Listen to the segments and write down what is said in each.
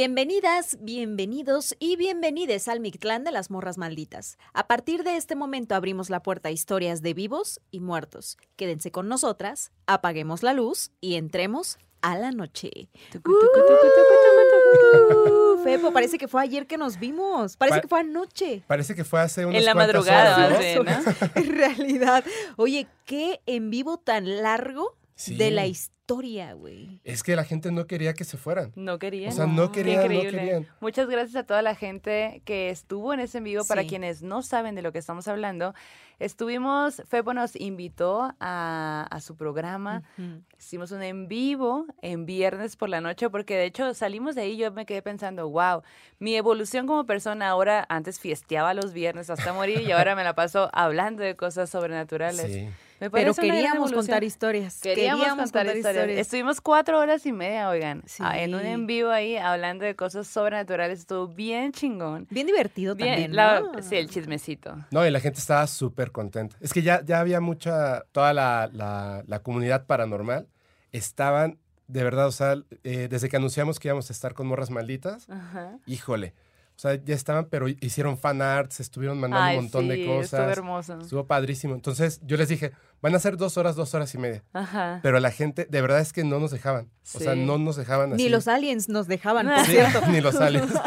Bienvenidas, bienvenidos y bienvenides al Mictlán de las Morras Malditas. A partir de este momento abrimos la puerta a historias de vivos y muertos. Quédense con nosotras, apaguemos la luz y entremos a la noche. Uh, Fepo, parece que fue ayer que nos vimos. Parece Pa- que fue anoche. Parece que fue hace unas En la madrugada, horas, ¿no? En realidad. Oye, qué en vivo tan largo Sí. de la historia, güey. Es que la gente no quería que se fueran. No querían. O sea, no Qué querían, no querían. Muchas gracias a toda la gente que estuvo en ese en vivo. Para quienes no saben de lo que estamos hablando, estuvimos, Febo nos invitó a, a su programa. Hicimos un en vivo en viernes por la noche, porque de hecho salimos de ahí. y Yo me quedé pensando, wow, mi evolución como persona ahora, antes fiesteaba los viernes hasta morir y ahora me la paso hablando de cosas sobrenaturales. Sí. Me Pero queríamos contar historias. Queríamos, contar, historias. Estuvimos cuatro horas y media, oigan, Sí. ah, en un en vivo ahí hablando de cosas sobrenaturales. Estuvo bien chingón. Bien divertido Bien, también, la- ¿no? sí, el chismecito. No, y la gente estaba súper contenta. Es que ya, ya había mucha, toda la, la- la comunidad paranormal estaban, de verdad, o sea, eh, desde que anunciamos que íbamos a estar con Morras Malditas, Ajá. híjole, o sea, ya estaban, pero hicieron fan arts, estuvieron mandando Ay, un montón sí, de Estuvo cosas. hermoso. Estuvo padrísimo. Entonces yo les dije, van a ser dos horas, dos horas y media. Ajá. Pero la gente, de verdad es que no nos dejaban. O sea, no nos dejaban así. Ni los aliens nos dejaban, por Sí. cierto. ni los aliens.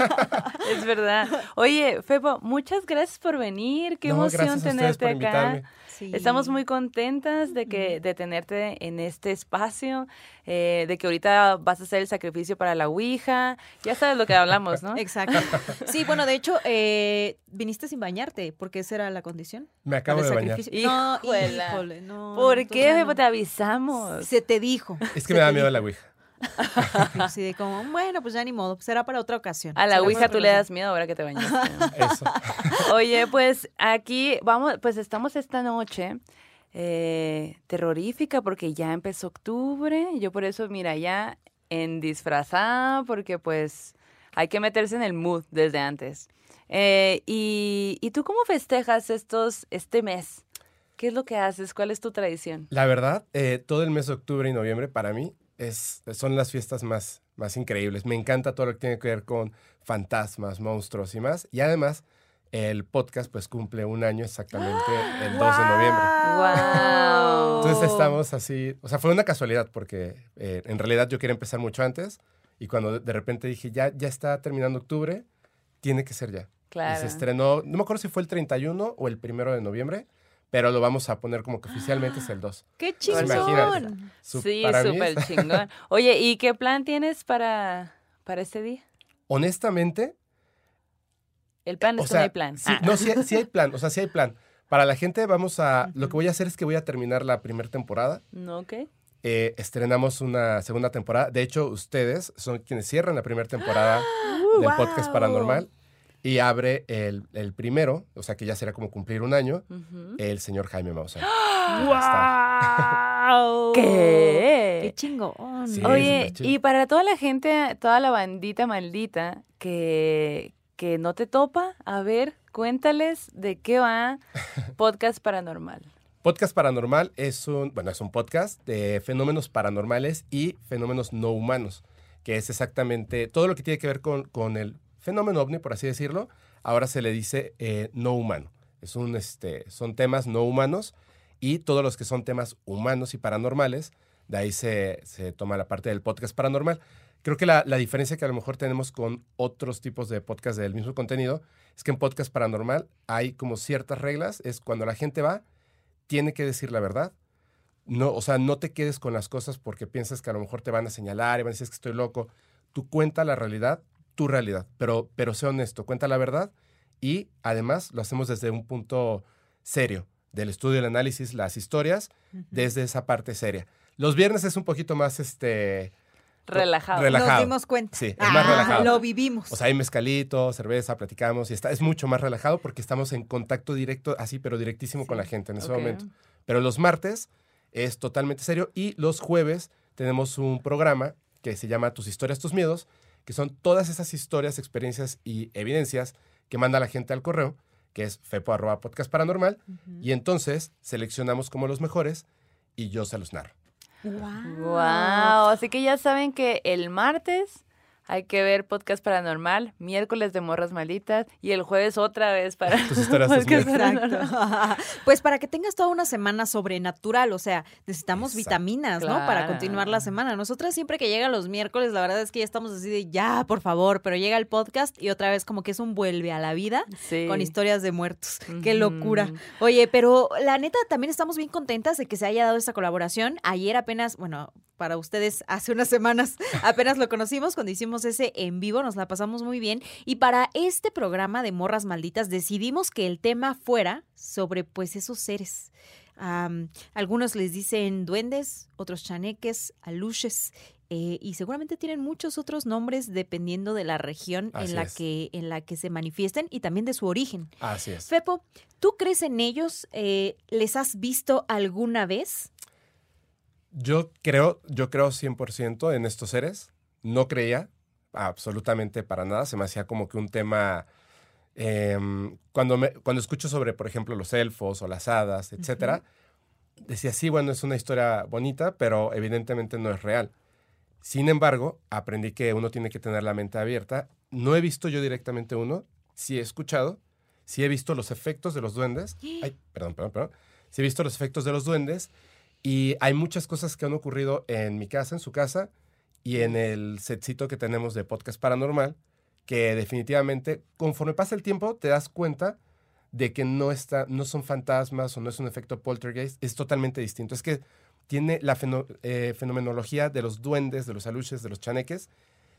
Es verdad. Oye, Febo, muchas gracias por venir. Qué No, emoción gracias a ustedes tenerte por acá. invitarme. Sí. Estamos muy contentas de que de tenerte en este espacio, eh, de que ahorita vas a hacer el sacrificio para la Ouija. Ya sabes lo que hablamos, ¿no? Exacto. Sí, bueno, de hecho, eh, viniste sin bañarte, porque esa era la condición. Me acabo de bañar. No, híjole, no. ¿Por qué, no. Te avisamos. Se te dijo. Es que me da miedo la Ouija. Así de como, bueno, pues ya ni modo, será para otra ocasión. A la Ouija tú le das miedo ahora que te bañaste. Eso. Oye, pues aquí vamos, pues estamos esta noche eh, terrorífica porque ya empezó octubre. Yo por eso, mira, ya en disfrazada porque pues hay que meterse en el mood desde antes. Eh, y, ¿Y tú cómo festejas estos, este mes? ¿Qué es lo que haces? ¿Cuál es tu tradición? La verdad, eh, todo el mes de octubre y noviembre para mí es, son las fiestas más, más increíbles. Me encanta todo lo que tiene que ver con fantasmas, monstruos y más. Y además, el podcast pues cumple un año exactamente el 2 de noviembre. ¡Wow! Entonces estamos así, o sea, fue una casualidad porque eh, en realidad yo quería empezar mucho antes y cuando de- repente dije, ya, ya está terminando octubre, tiene que ser ya. Y Claro. se estrenó, no me acuerdo si fue el 31 o el primero de noviembre, pero lo vamos a poner como que oficialmente es el 2. ¡Qué Pues imagínate. chingón! Su- Sí, súper es- chingón. Oye, ¿y qué plan tienes para, para este día? Honestamente, El plan o es que sea, no hay plan. sí- Ah. no, sí, sí hay plan, o sea, sí hay plan. Para la gente vamos a, lo que voy a hacer es que voy a terminar la primera temporada. ¿No? ¿Ok? Eh, estrenamos una segunda temporada. De hecho, ustedes son quienes cierran la primera temporada Uh, del podcast paranormal. Y abre el, el primero, o sea que ya será como cumplir un año, el señor Jaime Maussan. ¡Wow! ¿Qué? ¡Qué chingón! Sí, Oye, y para toda la gente, toda la bandita maldita que, que no te topa, a ver, cuéntales de qué va Podcast Paranormal. Podcast Paranormal es un, bueno, es un podcast de fenómenos paranormales y fenómenos no humanos, que es exactamente todo lo que tiene que ver con, con el fenómeno ovni, por así decirlo, ahora se le dice eh, no humano. Es un, este, son temas no humanos y todos los que son temas humanos y paranormales, de ahí se, se toma la parte del podcast paranormal. Creo que la, la diferencia que a lo mejor tenemos con otros tipos de podcast del mismo contenido es que en podcast paranormal hay como ciertas reglas, es cuando la gente va, tiene que decir la verdad. No, o sea, no te quedes con las cosas porque piensas que a lo mejor te van a señalar y van a decir "Es que estoy loco. Tú cuenta la realidad, tu realidad, pero, pero sé honesto, cuenta la verdad y además lo hacemos desde un punto serio, del estudio, el análisis, las historias, desde esa parte seria. Los viernes es un poquito más, este, Relajado. Rela- Nos relajado. dimos cuenta. Sí, es más relajado. Lo vivimos. o sea, hay mezcalito, cerveza, platicamos y está, es mucho más relajado porque estamos en contacto directo, así, pero directísimo con la gente en ese Ok. momento. Pero los martes es totalmente serio y los jueves tenemos un programa que se llama Tus historias, tus miedos, que son todas esas historias, experiencias y evidencias que manda la gente al correo, que es fepo arroba podcast paranormal, y entonces seleccionamos como los mejores y yo se los narro. Wow. Wow. Así que ya saben que el martes hay que ver podcast paranormal, miércoles de morras malitas y el jueves otra vez para Tus historias, tus podcast paranormal. Exacto. pues para que tengas toda una semana sobrenatural, o sea, necesitamos Exacto. vitaminas, ¿no? Para continuar la semana. Nosotras siempre que llega los miércoles, la verdad es que ya estamos así de ya, por favor, pero llega el podcast y otra vez como que es un vuelve a la vida Sí. con historias de muertos. Qué locura. Oye, pero la neta también estamos bien contentas de que se haya dado esta colaboración. Ayer apenas, bueno, para ustedes hace unas semanas apenas lo conocimos cuando hicimos ese en vivo, nos la pasamos muy bien. Y para este programa de Morras Malditas decidimos que el tema fuera sobre pues esos seres. Algunos les dicen duendes, otros chaneques, aluches. eh, y seguramente tienen muchos otros nombres dependiendo de la región Así en la, es. que, en la que se manifiesten y también de su origen. Así es. Fepo, ¿tú crees en ellos? Eh, ¿Les has visto alguna vez? Yo creo, yo creo 100% en estos seres. No creía absolutamente para nada. Se me hacía como que un tema... em, cuando, me, cuando escucho sobre, por ejemplo, los elfos o las hadas, etcétera, decía, sí, bueno, es una historia bonita, pero evidentemente no es real. Sin embargo, aprendí que uno tiene que tener la mente abierta. No he visto yo directamente uno, sí he escuchado, sí he visto los efectos de los duendes. Ay, perdón, perdón, perdón. Sí he visto los efectos de los duendes y hay muchas cosas que han ocurrido en mi casa, en su casa y en el setcito que tenemos de podcast paranormal, que definitivamente, conforme pasa el tiempo, te das cuenta de que no, está, no son fantasmas o no es un efecto poltergeist, es totalmente distinto. Es que tiene la feno- eh, fenomenología de los duendes, de los aluches, de los chaneques,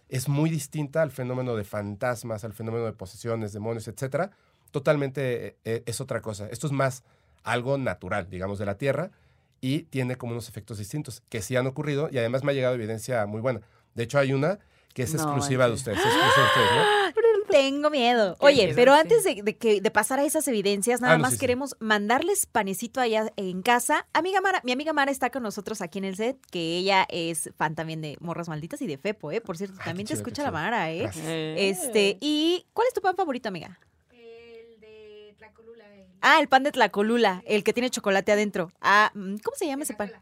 es muy distinta al fenómeno de fantasmas, al fenómeno de posesiones, demonios, etcétera. Totalmente eh, es otra cosa. Esto es más algo natural, digamos, de la Tierra y tiene como unos efectos distintos que sí han ocurrido y además me ha llegado evidencia muy buena. De hecho, hay una que es No, exclusiva de ustedes. es exclusiva de ustedes, ¿no? Tengo miedo. Oye, miedo, pero sí. antes de, de que, de pasar a esas evidencias, nada Ah, no, más sí, sí. queremos mandarles panecito allá en casa. Amiga Mara, mi amiga Mara está con nosotros aquí en el set, que ella es fan también de Morras Malditas y de Fepo, ¿eh? Por cierto, Ay, también te chido, escucha la. Mara, ¿eh? Gracias. Este, ¿y cuál es tu pan favorito, amiga? El de Tlacolula. El Ah, el pan de Tlacolula, el que tiene chocolate adentro. Ah, mm, ¿cómo se llama ese pan?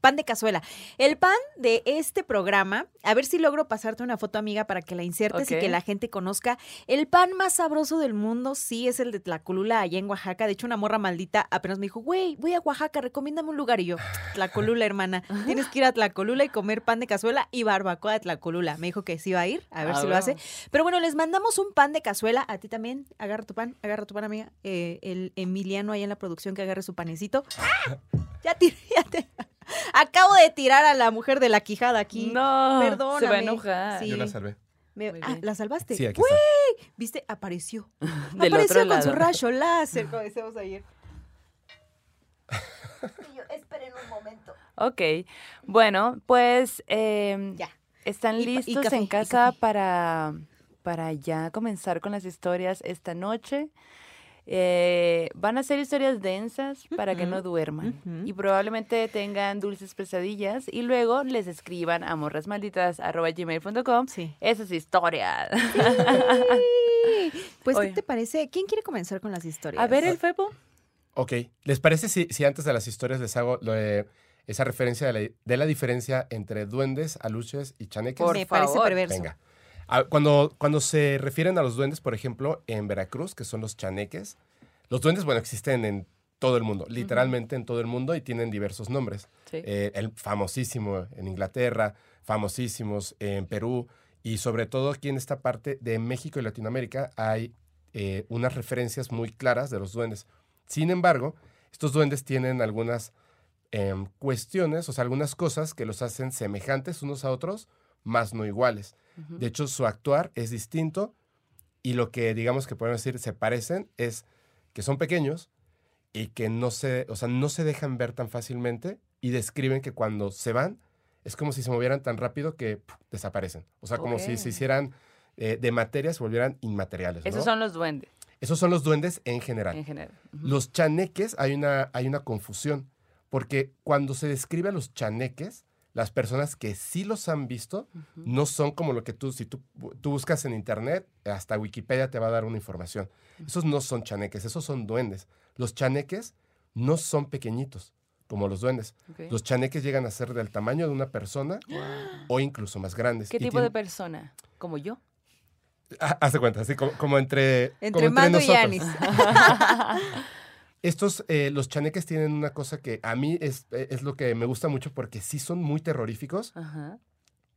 Pan de cazuela. El pan de este programa, a ver si logro pasarte una foto, amiga, para que la insertes y que la gente conozca. El pan más sabroso del mundo, sí, es el de Tlacolula, allá en Oaxaca. De hecho, una morra maldita apenas me dijo, güey, voy a Oaxaca, recomiéndame un lugar. Y yo, Tlacolula, hermana. Tienes que ir a Tlacolula y comer pan de cazuela y barbacoa de Tlacolula. Me dijo que sí va a ir, a ver Ah, si lo hace. Pero bueno, les mandamos un pan de cazuela. A ti también, agarra tu pan, agarra tu pan, amiga. Eh, el Emiliano ahí en la producción que agarre su panecito. ¡Ah! Ya tiré, ya te... Acabo de tirar a la mujer de la quijada aquí. No, Perdóname. se va a enojar. Sí. Yo la salvé. Me- ah. ¿La salvaste? Sí, aquí ¡Güey! está. ¿Viste? Apareció. Del Apareció otro con su rayo láser, como decíamos ayer. Y yo, esperen un momento. Ok, bueno, pues eh, Ya. están Y pa- y listos café, en casa para, para ya comenzar con las historias esta noche. Eh, van a ser historias densas para que no duerman y probablemente tengan dulces pesadillas y luego les escriban a morrasmalditas.gmail.com Sí. esas historias. Pues, Oye. ¿qué te parece? ¿Quién quiere comenzar con las historias? A ver el Fepo. Ok. ¿Les parece si, si antes de las historias les hago lo de- esa referencia de la, de la diferencia entre duendes, aluches y chaneques? Por Me parece favor. perverso. Venga. Ah, Cuando, cuando se refieren a los duendes, por ejemplo, en Veracruz, que son los chaneques, los duendes, bueno, existen en todo el mundo, literalmente en todo el mundo y tienen diversos nombres. Sí. Eh, el famosísimo en Inglaterra, famosísimos en Perú y sobre todo aquí en esta parte de México y Latinoamérica hay eh, unas referencias muy claras de los duendes. Sin embargo, estos duendes tienen algunas em, cuestiones, o sea, algunas cosas que los hacen semejantes unos a otros, más no iguales. De hecho, su actuar es distinto y lo que digamos que podemos decir se parecen es que son pequeños y que no se, o sea, no se dejan ver tan fácilmente y describen que cuando se van es como si se movieran tan rápido que desaparecen. O sea, como si se hicieran eh, de materia, se volvieran inmateriales. ¿no? Esos son los duendes Esos son los duendes en general. en general. Los chaneques, hay una, hay una confusión, porque cuando se describe a los chaneques, las personas que sí los han visto no son como lo que tú, si tú, tú buscas en internet, hasta Wikipedia te va a dar una información. Esos no son chaneques, esos son duendes. Los chaneques no son pequeñitos, como los duendes. Los chaneques llegan a ser del tamaño de una persona o incluso más grandes. ¿Qué Y tipo de persona? ¿Como yo? Ah, Haz de cuenta, así como, como entre, Entre como Mando y nosotros. Anis. Estos, eh, los chaneques tienen una cosa que a mí es, eh, es lo que me gusta mucho porque sí son muy terroríficos. Ajá.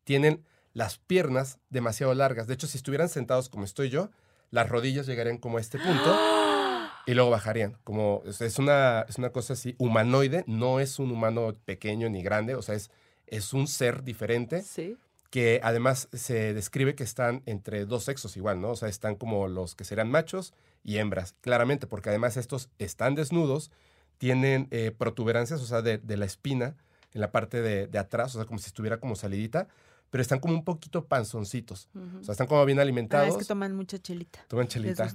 Tienen las piernas demasiado largas. De hecho, si estuvieran sentados como estoy yo, las rodillas llegarían como a este punto y luego bajarían. Como es, es una, es una cosa así humanoide, no es un humano pequeño ni grande, o sea, es, es un ser diferente Sí. que además se describe que están entre dos sexos igual, ¿no? O sea, están como los que serán machos y hembras, claramente, porque además estos están desnudos, tienen eh, protuberancias, o sea, de, de la espina en la parte de, de atrás, o sea, como si estuviera como salidita, pero están como un poquito panzoncitos, o sea, están como bien Ah, alimentados, es que toman mucha chelita. toman chelita,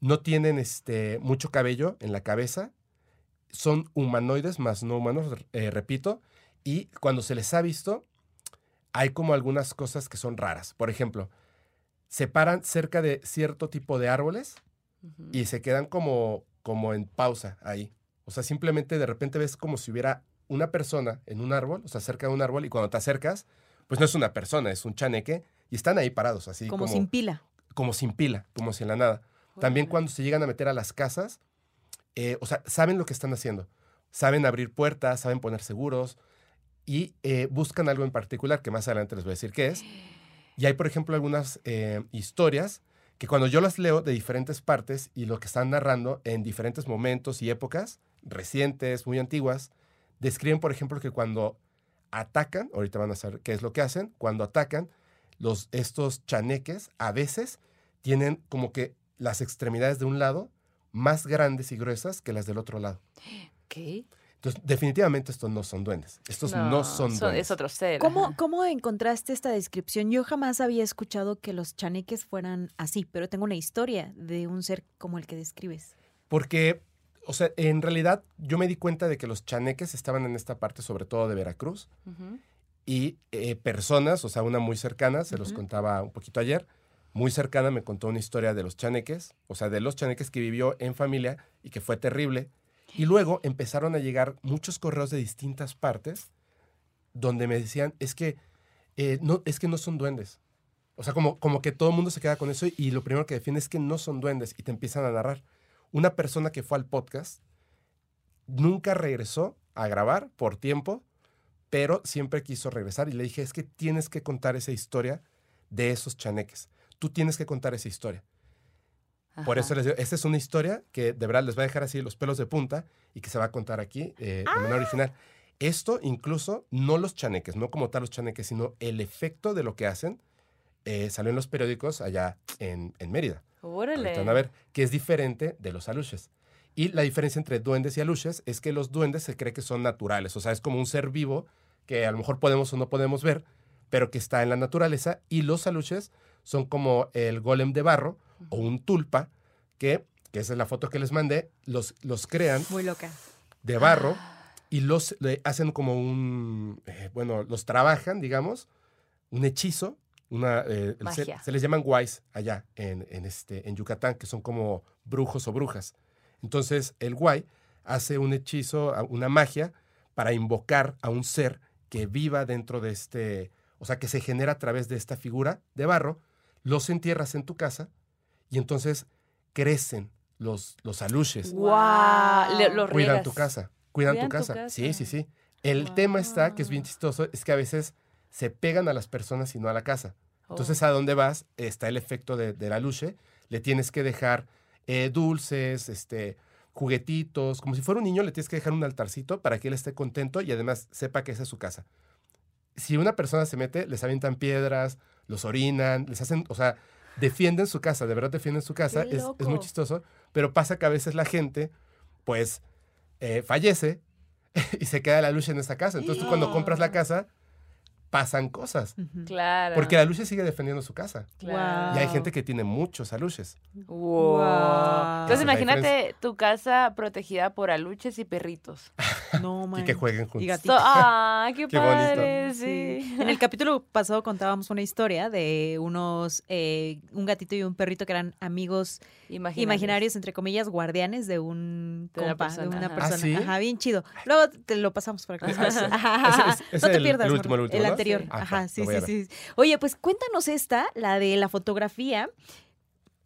no tienen este, mucho cabello en la cabeza, son humanoides más no humanos, eh, repito, y cuando se les ha visto, hay como algunas cosas que son raras. Por ejemplo, se paran cerca de cierto tipo de árboles Y se quedan como, como en pausa ahí. O sea, simplemente de repente ves como si hubiera una persona en un árbol, o sea, cerca de un árbol, y cuando te acercas, pues no es una persona, es un chaneque, y están ahí parados, así como, como, sin pila. como sin pila, como si en la nada. También cuando se llegan a meter a las casas, eh, o sea, saben lo que están haciendo. Saben abrir puertas, saben poner seguros y eh, buscan algo en particular que más adelante les voy a decir qué es. Y hay, por ejemplo, algunas eh, historias que cuando yo las leo de diferentes partes y lo que están narrando en diferentes momentos y épocas, recientes, muy antiguas, describen, por ejemplo, que cuando atacan, ahorita van a saber qué es lo que hacen, cuando atacan, los, estos chaneques a veces tienen como que las extremidades de un lado más grandes y gruesas que las del otro lado. Entonces, definitivamente estos no son duendes. Estos no, son duendes. Es otro ser. ¿Cómo. ¿Cómo encontraste esta descripción? Yo jamás había escuchado que los chaneques fueran así, pero tengo una historia de un ser como el que describes. Porque, o sea, en realidad yo me di cuenta de que los chaneques estaban en esta parte, sobre todo de Veracruz, y eh, personas, o sea, una muy cercana, se los contaba un poquito ayer, muy cercana me contó una historia de los chaneques, o sea, de los chaneques que vivió en familia y que fue terrible. Y luego empezaron a llegar muchos correos de distintas partes donde me decían, es que, eh, no, es que no son duendes. O sea, como, como que todo el mundo se queda con eso y lo primero que defiende es que no son duendes y te empiezan a narrar. Una persona que fue al podcast nunca regresó a grabar por tiempo, pero siempre quiso regresar y le dije, es que tienes que contar esa historia de esos chaneques. Tú tienes que contar esa historia. Por eso les digo, esta es una historia que de verdad les va a dejar así los pelos de punta y que se va a contar aquí eh, de manera original. Esto incluso, no los chaneques, no como tal los chaneques, sino el efecto de lo que hacen, eh, salió en los periódicos allá en, en Mérida. Órale. Ahorita van a ver que es diferente de los aluches. Y la diferencia entre duendes y aluches es que los duendes se cree que son naturales, o sea, es como un ser vivo que a lo mejor podemos o no podemos ver, pero que está en la naturaleza, y los aluches son como el golem de barro o un tulpa, que, que esa es la foto que les mandé, los, los crean Muy loca. de barro y los le hacen como un, eh, bueno, los trabajan, digamos, un hechizo, una, eh, se, Magia. se les llaman guays allá en, en este, en Yucatán, que son como brujos o brujas. Entonces, el guay hace un hechizo, una magia, para invocar a un ser que viva dentro de este, o sea, que se genera a través de esta figura de barro, los entierras en tu casa y entonces crecen los, los aluches Guau. Le- los cuidan tu casa. Cuidan, tu, Cuidan tu casa. Sí, casa. sí, sí. El tema está, que es bien chistoso, es que a veces se pegan a las personas y no a la casa. Oh. Entonces, a dónde vas, está el efecto de, de la luche. Le tienes que dejar eh, dulces, este, juguetitos. Como si fuera un niño, le tienes que dejar un altarcito para que él esté contento y además sepa que esa es su casa. Si una persona se mete, les avientan piedras, los orinan, les hacen, o sea, defienden su casa, de verdad defienden su casa. ¡Qué Es, es muy chistoso, pero pasa que a veces la gente, pues, eh, fallece y se queda la lucha en esa casa. Entonces tú cuando compras la casa, pasan cosas. Claro. Porque la luche sigue defendiendo su casa. Claro. Y hay gente que tiene muchos aluches. Wow. Entonces imagínate tu casa protegida por aluches y perritos. No, man. Y que jueguen juntos. Y gatito. So- ah, qué, Qué bonito. padre, Sí. sí. En el capítulo pasado contábamos una historia de unos, eh, un gatito y un perrito que eran amigos Imaginarios. imaginarios, entre comillas, guardianes de un De una compa, persona, de una ajá. persona. ¿Ah, sí? Ajá, bien chido. Luego te lo pasamos para que lo veas. Ajá, Ese ajá. ese No te el- pierdas. el último, el último, ¿no? Anterior. Sí. Ajá, sí, sí, sí. Oye, pues cuéntanos esta, la de la fotografía,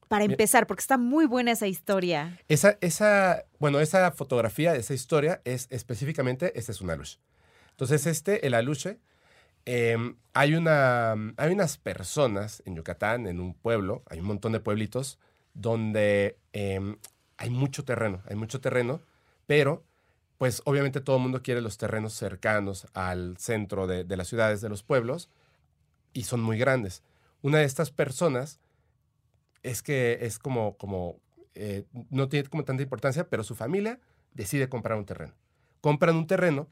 para empezar, porque está muy buena esa historia. Esa, esa, bueno, esa fotografía, esa historia es específicamente, este es un aluche. Entonces, este, el aluche, em, hay, una, hay unas personas en Yucatán, en un pueblo, hay un montón de pueblitos, donde em, hay mucho terreno, hay mucho terreno, pero pues obviamente todo el mundo quiere los terrenos cercanos al centro de, de las ciudades, de los pueblos, y son muy grandes. Una de estas personas es que es como, como eh, no tiene como tanta importancia, pero su familia decide comprar un terreno. Compran un terreno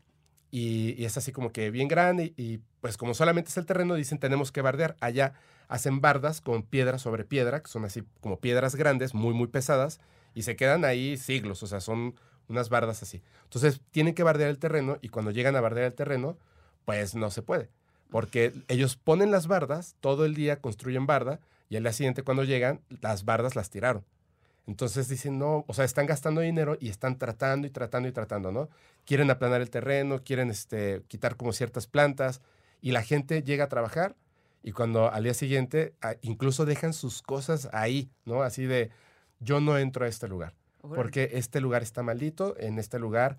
y, es así como que bien grande y, y, pues como solamente es el terreno, dicen tenemos que bardear. Allá hacen bardas con piedra sobre piedra, que son así como piedras grandes, muy, muy pesadas, y se quedan ahí siglos, o sea, son unas bardas así. Entonces tienen que bardear el terreno y cuando llegan a bardear el terreno, pues no se puede. Porque ellos ponen las bardas, todo el día construyen barda y al día siguiente cuando llegan, las bardas las tiraron. Entonces dicen, no, o sea, están gastando dinero y están tratando y tratando y tratando, ¿no? Quieren aplanar el terreno, quieren este, quitar como ciertas plantas y la gente llega a trabajar y cuando al día siguiente incluso dejan sus cosas ahí, ¿no? Así de, yo no entro a este lugar. Porque este lugar está maldito, en este lugar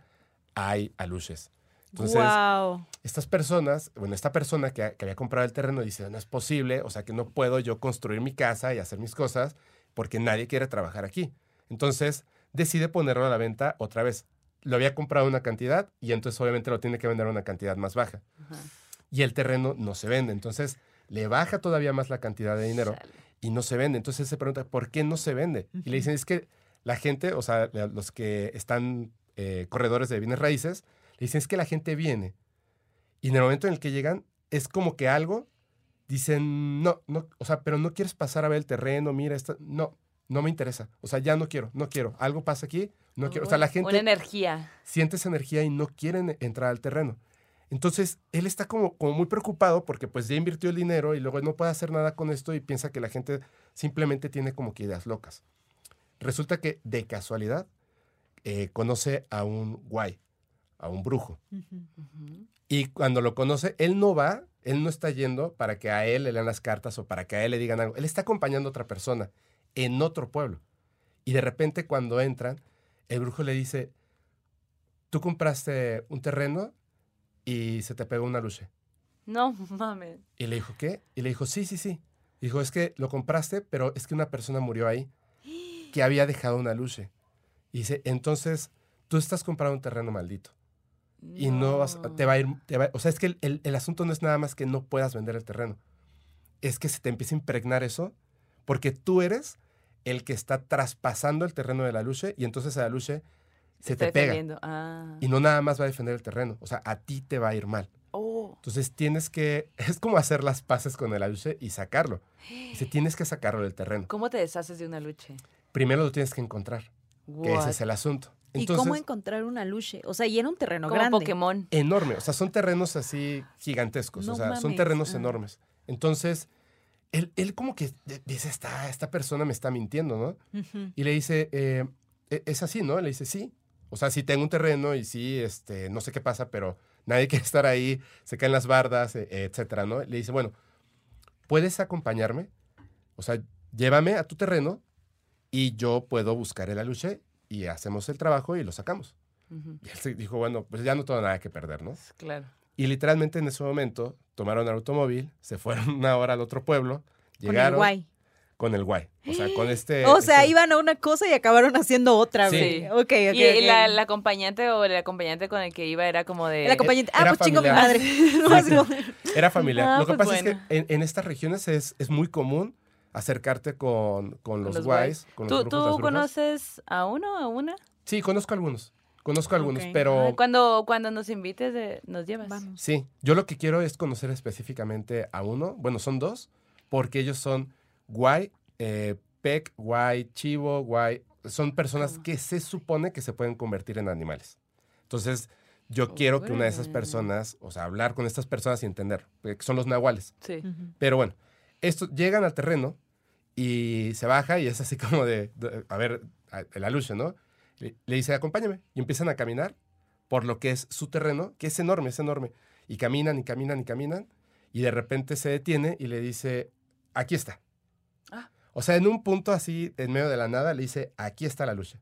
hay aluches. Entonces, wow. estas personas, bueno, esta persona que, que había comprado el terreno dice, no es posible, o sea que no puedo yo construir mi casa y hacer mis cosas porque nadie quiere trabajar aquí. Entonces decide ponerlo a la venta otra vez. Lo había comprado una cantidad y entonces obviamente lo tiene que vender a una cantidad más baja. Ajá. Y el terreno no se vende. Entonces le baja todavía más la cantidad de dinero y no se vende. Entonces se pregunta, ¿por qué no se vende? Y le dicen, es que la gente, o sea, los que están eh, corredores de bienes raíces, le dicen, es que la gente viene. Y en el momento en el que llegan, es como que algo, dicen, no, no, o sea, pero no quieres pasar a ver el terreno, mira, esto, no, no me interesa. O sea, ya no quiero, no quiero. Algo pasa aquí, no quiero. O sea, la Una gente energía. siente esa energía y no quieren entrar al terreno. Entonces, él está como, como muy preocupado porque pues ya invirtió el dinero y luego no puede hacer nada con esto y piensa que la gente simplemente tiene como que ideas locas. Resulta que de casualidad eh, conoce a un guay, a un brujo. Y cuando lo conoce, él no va, él no está yendo para que a él le lean las cartas o para que a él le digan algo. Él está acompañando a otra persona en otro pueblo. Y de repente cuando entran, el brujo le dice, tú compraste un terreno y se te pegó una luche. No mames. Y le dijo, ¿qué? Y le dijo, sí, sí, sí. Dijo, es que lo compraste, pero es que una persona murió ahí que había dejado una luche. Y dice, entonces tú estás comprando un terreno maldito y no vas, te va a ir, te va- o sea, es que el, el- el asunto no es nada más que no puedas vender el terreno, es que se te empieza a impregnar eso, porque tú eres el que está traspasando el terreno de la luche y entonces a la luche se te pega. Ah. y no nada más va a defender el terreno, o sea, a ti te va a ir mal. Oh. Entonces tienes que, es como hacer las paces con el aluche y sacarlo. Dice, tienes que sacarlo del terreno. ¿Cómo te deshaces de una lucha? Primero lo tienes que encontrar, que ese es el asunto. ¿Y cómo encontrar una luche? O sea, y era un terreno Como grande. Pokémon. enorme, o sea, son terrenos así gigantescos, No o sea, son terrenos ah. enormes. Entonces, él, él como que dice, esta, esta persona me está mintiendo, ¿no? Y le dice, eh, "E- es así, ¿no? Le dice, sí. O sea, sí tengo un terreno y sí, este, no sé qué pasa, pero nadie quiere estar ahí, se caen las bardas, e- etcétera, ¿no? Le dice, bueno, ¿puedes acompañarme? O sea, llévame a tu terreno y yo puedo buscar el aluche y hacemos el trabajo y lo sacamos. Ujú. Y él se dijo, bueno, pues ya no tengo nada que perder, ¿no? Claro. Y literalmente en ese momento tomaron el automóvil, se fueron una hora al otro pueblo, Con el llegaron guay. con el guay. O sea, con este... O sea, este- iban a una cosa y acabaron haciendo otra, Sí. güey. Ok, ok. y ok. La, la acompañante o el acompañante con el que iba era como de... El acompañante. Ah, era pues chingo mi familiar. madre. Así como- Era familiar. Ah, Lo que pues pasa bueno. es que en, en estas regiones es, es muy común acercarte con, con los, los guays, con los ¿Tú, brujos, tú conoces a uno a una? Sí, conozco algunos. Conozco algunos, pero cuando, cuando nos invites, eh, nos llevas. Vamos. sí, yo lo que quiero es conocer específicamente a uno. Bueno, son dos, porque ellos son guay, eh, pec, guay, chivo, guay. Son personas que se supone que se pueden convertir en animales. Entonces, yo quiero que una de esas personas, o sea, hablar con estas personas y entender, que son los nahuales. Sí. Pero bueno, estos llegan al terreno y se baja y es así como de, de- a ver, el alucio, ¿no? Le, le dice, acompáñame. Y empiezan a caminar por lo que es su terreno, que es enorme, es enorme. Y caminan y caminan y caminan. Y de repente se detiene y le dice, aquí está. Ah. O sea, en un punto así, en medio de la nada, le dice, aquí está la lucha.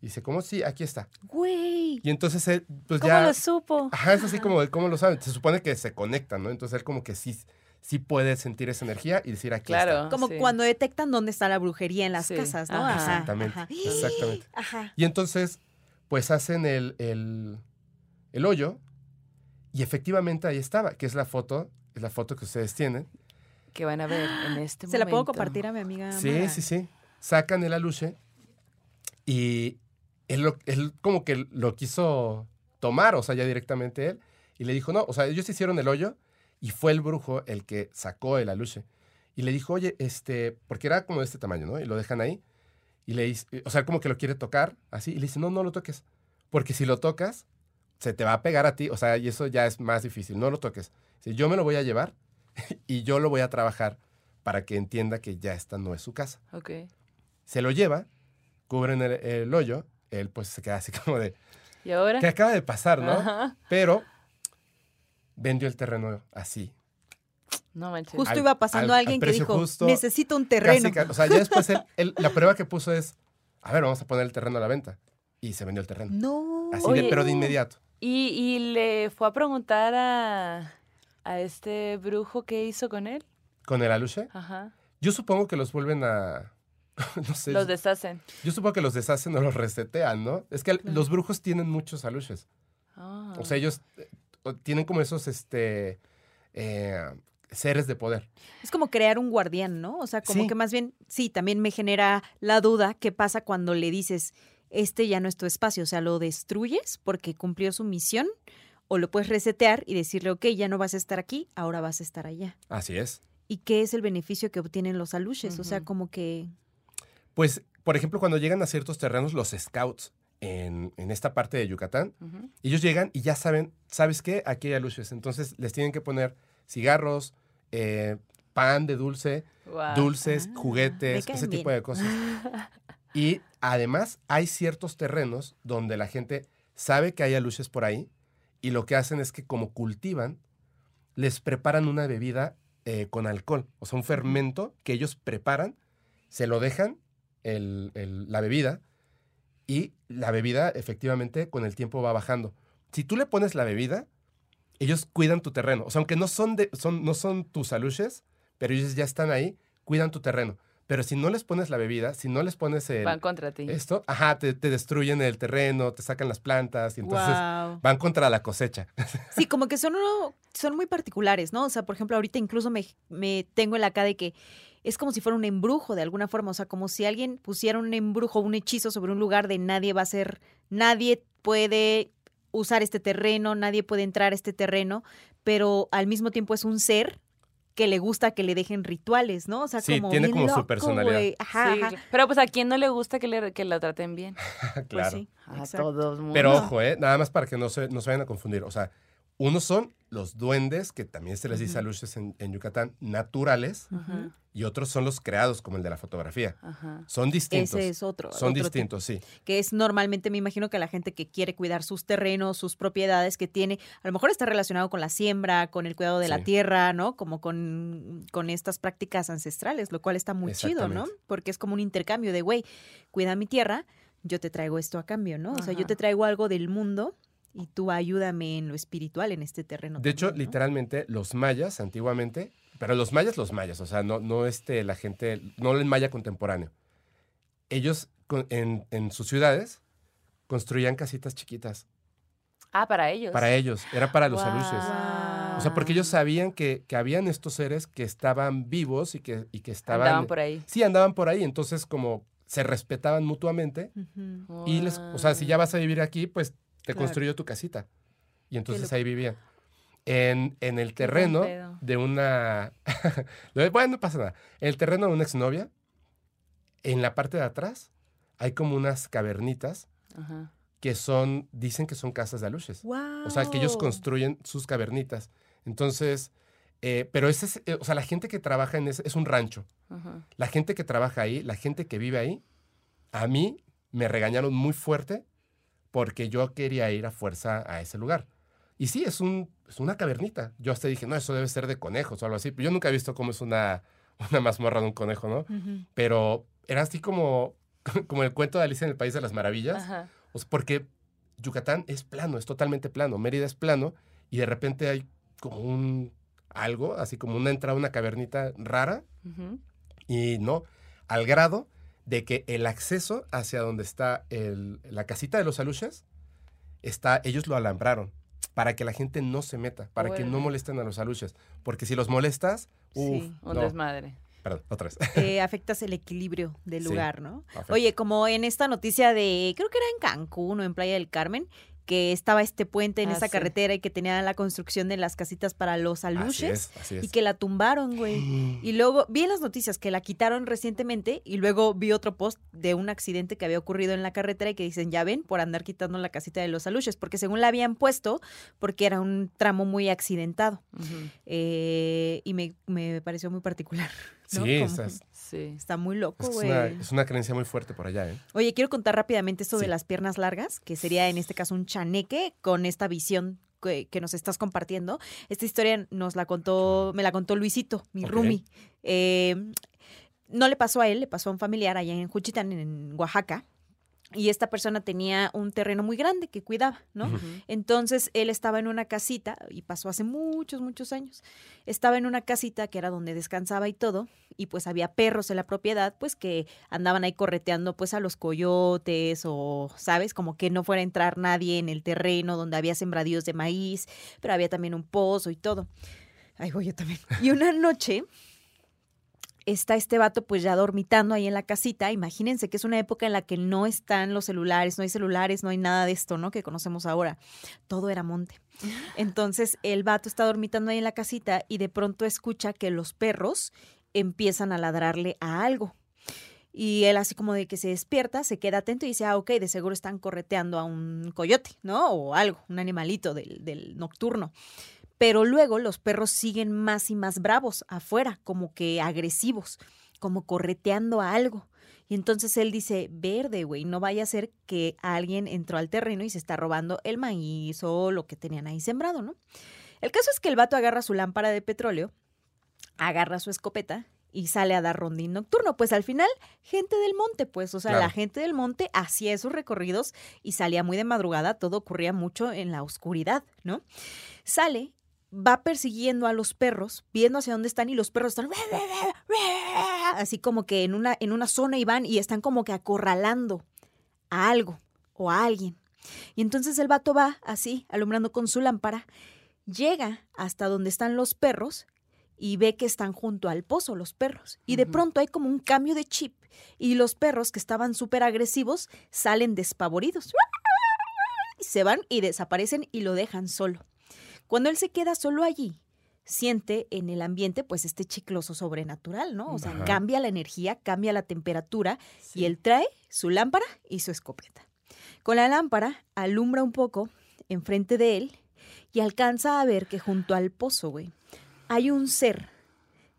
Y dice, ¿cómo? Sí, aquí está. Güey. Y entonces él, pues ¿Cómo ya... lo supo? Ajá, es así como, ¿cómo lo saben? Se supone que se conectan, ¿no? Entonces él como que sí, sí puede sentir esa energía y decir, aquí Claro. está. Como sí. cuando detectan dónde está la brujería en las Sí. casas, ¿no? Ajá. Exactamente, ajá. exactamente. Ajá. Y entonces, pues hacen el, el, el hoyo y efectivamente ahí estaba, que es la foto, es la foto que ustedes tienen. Que van a ver en este ¿Se la puedo momento. compartir a mi amiga? Sí, Mara? sí, sí. Sacan el aluche y él, lo- él como que lo quiso tomar, o sea, ya directamente él, y le dijo, no, o sea, ellos hicieron el hoyo y fue el brujo el que sacó el aluche. Y le dijo, oye, este, porque era como de este tamaño, ¿no? Y lo dejan ahí. Y le dice, o sea, como que lo quiere tocar, así, y le dice, no, no lo toques. Porque si lo tocas, se te va a pegar a ti, o sea, y eso ya es más difícil, no lo toques. Dice, yo me lo voy a llevar y yo lo voy a trabajar para que entienda que ya esta no es su casa. Ok. Se lo lleva, cubren el, el hoyo, él pues se queda así como de, ¿Y ahora? ¿qué acaba de pasar, no? Ajá. Pero vendió el terreno así. No manches. Justo Al- iba pasando al- al alguien que dijo, justo, necesito un terreno. Casi o sea, ya después él- él- la prueba que puso es, a ver, vamos a poner el terreno a la venta. Y se vendió el terreno. No. Así de, Oye. pero de inmediato. ¿Y, y le fue a preguntar a, a este brujo qué hizo con él? Con el aluche, Ajá. yo supongo que los vuelven a... no sé. Los deshacen. Yo supongo que los deshacen o los resetean, ¿no? Es que el- Claro. los brujos tienen muchos aluches. Ah. O sea, ellos tienen como esos, este, eh, seres de poder. Es como crear un guardián, ¿no? O sea, como Sí. que más bien, sí, también me genera la duda qué pasa cuando le dices, este ya no es tu espacio, o sea, lo destruyes porque cumplió su misión o lo puedes resetear y decirle, ok, ya no vas a estar aquí, ahora vas a estar allá. Así es. ¿Y qué es el beneficio que obtienen los aluches? O sea, como que... Pues, por ejemplo, cuando llegan a ciertos terrenos, los scouts en, en esta parte de Yucatán, ellos llegan y ya saben, ¿sabes qué? Aquí hay aluches. Entonces les tienen que poner cigarros, eh, pan de dulce, dulces, Ah, juguetes, ese tipo de cosas. Y además hay ciertos terrenos donde la gente sabe que hay aluches por ahí y lo que hacen es que como cultivan, les preparan una bebida eh, con alcohol, o sea, un fermento que ellos preparan, se lo dejan el- el- la bebida y la bebida efectivamente con el tiempo va bajando. Si tú le pones la bebida, ellos cuidan tu terreno. O sea, aunque no son, de, son, no son tus aluches, pero ellos ya están ahí, cuidan tu terreno. Pero si no les pones la bebida, si no les pones el, Van contra ti. esto, ajá, te, te destruyen el terreno, te sacan las plantas y entonces Wow. van contra la cosecha. Sí, como que son, uno- son muy particulares, ¿no? O sea, por ejemplo, ahorita incluso me, me tengo en la acá de que es como si fuera un embrujo de alguna forma, o sea, como si alguien pusiera un embrujo, un hechizo sobre un lugar de nadie va a ser, nadie puede usar este terreno, nadie puede entrar a este terreno, pero al mismo tiempo es un ser que le gusta que le dejen rituales, ¿no? O sea, Sí, como tiene bien como su loco, personalidad. güey. Ajá, Sí, ajá. Pero pues a quién no le gusta que, le, que la traten bien. Pues claro. sí, A todos mundo. Pero ojo, ¿eh? Nada más para que no se, no se vayan a confundir. O sea, unos son los duendes, que también se les dice Ujú. aluches en, en Yucatán, naturales, Ujú, y otros son los creados, como el de la fotografía. Ajá. Son distintos. Ese es otro. son otro distintos, sí. que es normalmente, me imagino que la gente que quiere cuidar sus terrenos, sus propiedades que tiene, a lo mejor está relacionado con la siembra, con el cuidado de la tierra, ¿no? Como con, con estas prácticas ancestrales, lo cual está muy chido, ¿no? Porque es como un intercambio de, güey, cuida mi tierra, yo te traigo esto a cambio, ¿no? O sea, yo te traigo algo del mundo y tú ayúdame en lo espiritual, en este terreno. De hecho, literalmente, los mayas antiguamente, pero los mayas, los mayas, o sea, no, no este, la gente, no el maya contemporáneo. Ellos con- en, en sus ciudades construían casitas chiquitas Ah, para ellos. para ellos, era para los aluches. Guau. O sea, porque ellos sabían que, que habían estos seres que estaban vivos y que, y que estaban... Andaban por ahí. Sí, andaban por ahí, entonces como se respetaban mutuamente Ujú. y les, o sea, si ya vas a vivir aquí, pues te Claro. construyó tu casita. Y entonces ahí vivían. En, en el terreno de una... bueno, no pasa nada. En el terreno de una exnovia, en la parte de atrás, hay como unas cavernitas Ajá. que son, dicen que son casas de aluches. Wow. O sea, que ellos construyen sus cavernitas. Entonces, eh, pero ese es, eh, o sea, la gente que trabaja en ese, es un rancho. Ajá. La gente que trabaja ahí, la gente que vive ahí, a mí me regañaron muy fuerte porque yo quería ir a fuerza a ese lugar. Y sí, es, un, es una cavernita. Yo hasta dije, no, eso debe ser de conejos o algo así. Pero yo nunca he visto cómo es una, una mazmorra de un conejo, ¿no? Pero era así como, como el cuento de Alicia en el País de las Maravillas. Ajá. O sea, porque Yucatán es plano, es totalmente plano. Mérida es plano y de repente hay como un algo, así como una entrada, una cavernita rara y no, al grado de que el acceso hacia donde está el- la casita de los aluches, está, ellos lo alambraron para que la gente no se meta, para que no molesten a los aluches. Porque si los molestas, uff, Sí, un no. desmadre. Perdón, otra vez. Eh, afectas el equilibrio del Sí, lugar, ¿no? afecta. Oye, como en esta noticia de, creo que era en Cancún o en Playa del Carmen, que estaba este puente en Ah, esta sí. carretera y que tenía la construcción de las casitas para los así aluches es, así es. y que la tumbaron, güey. Y luego vi en las noticias que la quitaron recientemente y luego vi otro post de un accidente que había ocurrido en la carretera y que dicen, ya ven, por andar quitando la casita de los aluches, porque según la habían puesto, porque era un tramo muy accidentado. Eh, y me, me pareció muy particular. ¿No? Sí. Está muy loco, es güey. una, es una creencia muy fuerte por allá, ¿eh? Oye, quiero contar rápidamente esto de las piernas largas, que sería en este caso un chaneque con esta visión que, que nos estás compartiendo. Esta historia nos la contó, me la contó Luisito, mi roomie. Eh, no le pasó a él, le pasó a un familiar allá en Juchitán, en Oaxaca. Y esta persona tenía un terreno muy grande que cuidaba, ¿no? Entonces él estaba en una casita, y pasó hace muchos, muchos años, estaba en una casita que era donde descansaba y todo, y pues había perros en la propiedad, pues que andaban ahí correteando pues a los coyotes o, ¿sabes? Como que no fuera a entrar nadie en el terreno donde había sembradíos de maíz, pero había también un pozo y todo. Ay, voy yo también. Y una noche está este vato pues ya dormitando ahí en la casita. Imagínense que es una época en la que no están los celulares, no hay celulares, no hay nada de esto, ¿no? Que conocemos ahora. Todo era monte. Entonces el vato está dormitando ahí en la casita y de pronto escucha que los perros empiezan a ladrarle a algo. Y él así como de que se despierta, se queda atento y dice, ah, ok, de seguro están correteando a un coyote, ¿no? O algo, un animalito del, del nocturno. Pero luego los perros siguen más y más bravos afuera, como que agresivos, como correteando a algo. Y entonces él dice, verde, güey, no vaya a ser que alguien entró al terreno y se está robando el maíz o lo que tenían ahí sembrado, ¿no? El caso es que el vato agarra su lámpara de petróleo, agarra su escopeta y sale a dar rondín nocturno. Pues al final, gente del monte, pues, o sea, Claro. la gente del monte hacía esos recorridos y salía muy de madrugada, todo ocurría mucho en la oscuridad, ¿no? Sale, va persiguiendo a los perros, viendo hacia dónde están y los perros están así como que en una, en una zona y van y están como que acorralando a algo o a alguien. Y entonces el vato va así, alumbrando con su lámpara, llega hasta donde están los perros y ve que están junto al pozo los perros. Y de pronto hay como un cambio de chip y los perros que estaban súper agresivos salen despavoridos. Y se van y desaparecen y lo dejan solo. Cuando él se queda solo allí, siente en el ambiente pues este chicloso sobrenatural, ¿no? O sea, Ajá. cambia la energía, cambia la temperatura Sí. y él trae su lámpara y su escopeta. Con la lámpara alumbra un poco enfrente de él y alcanza a ver que junto al pozo, güey, hay un ser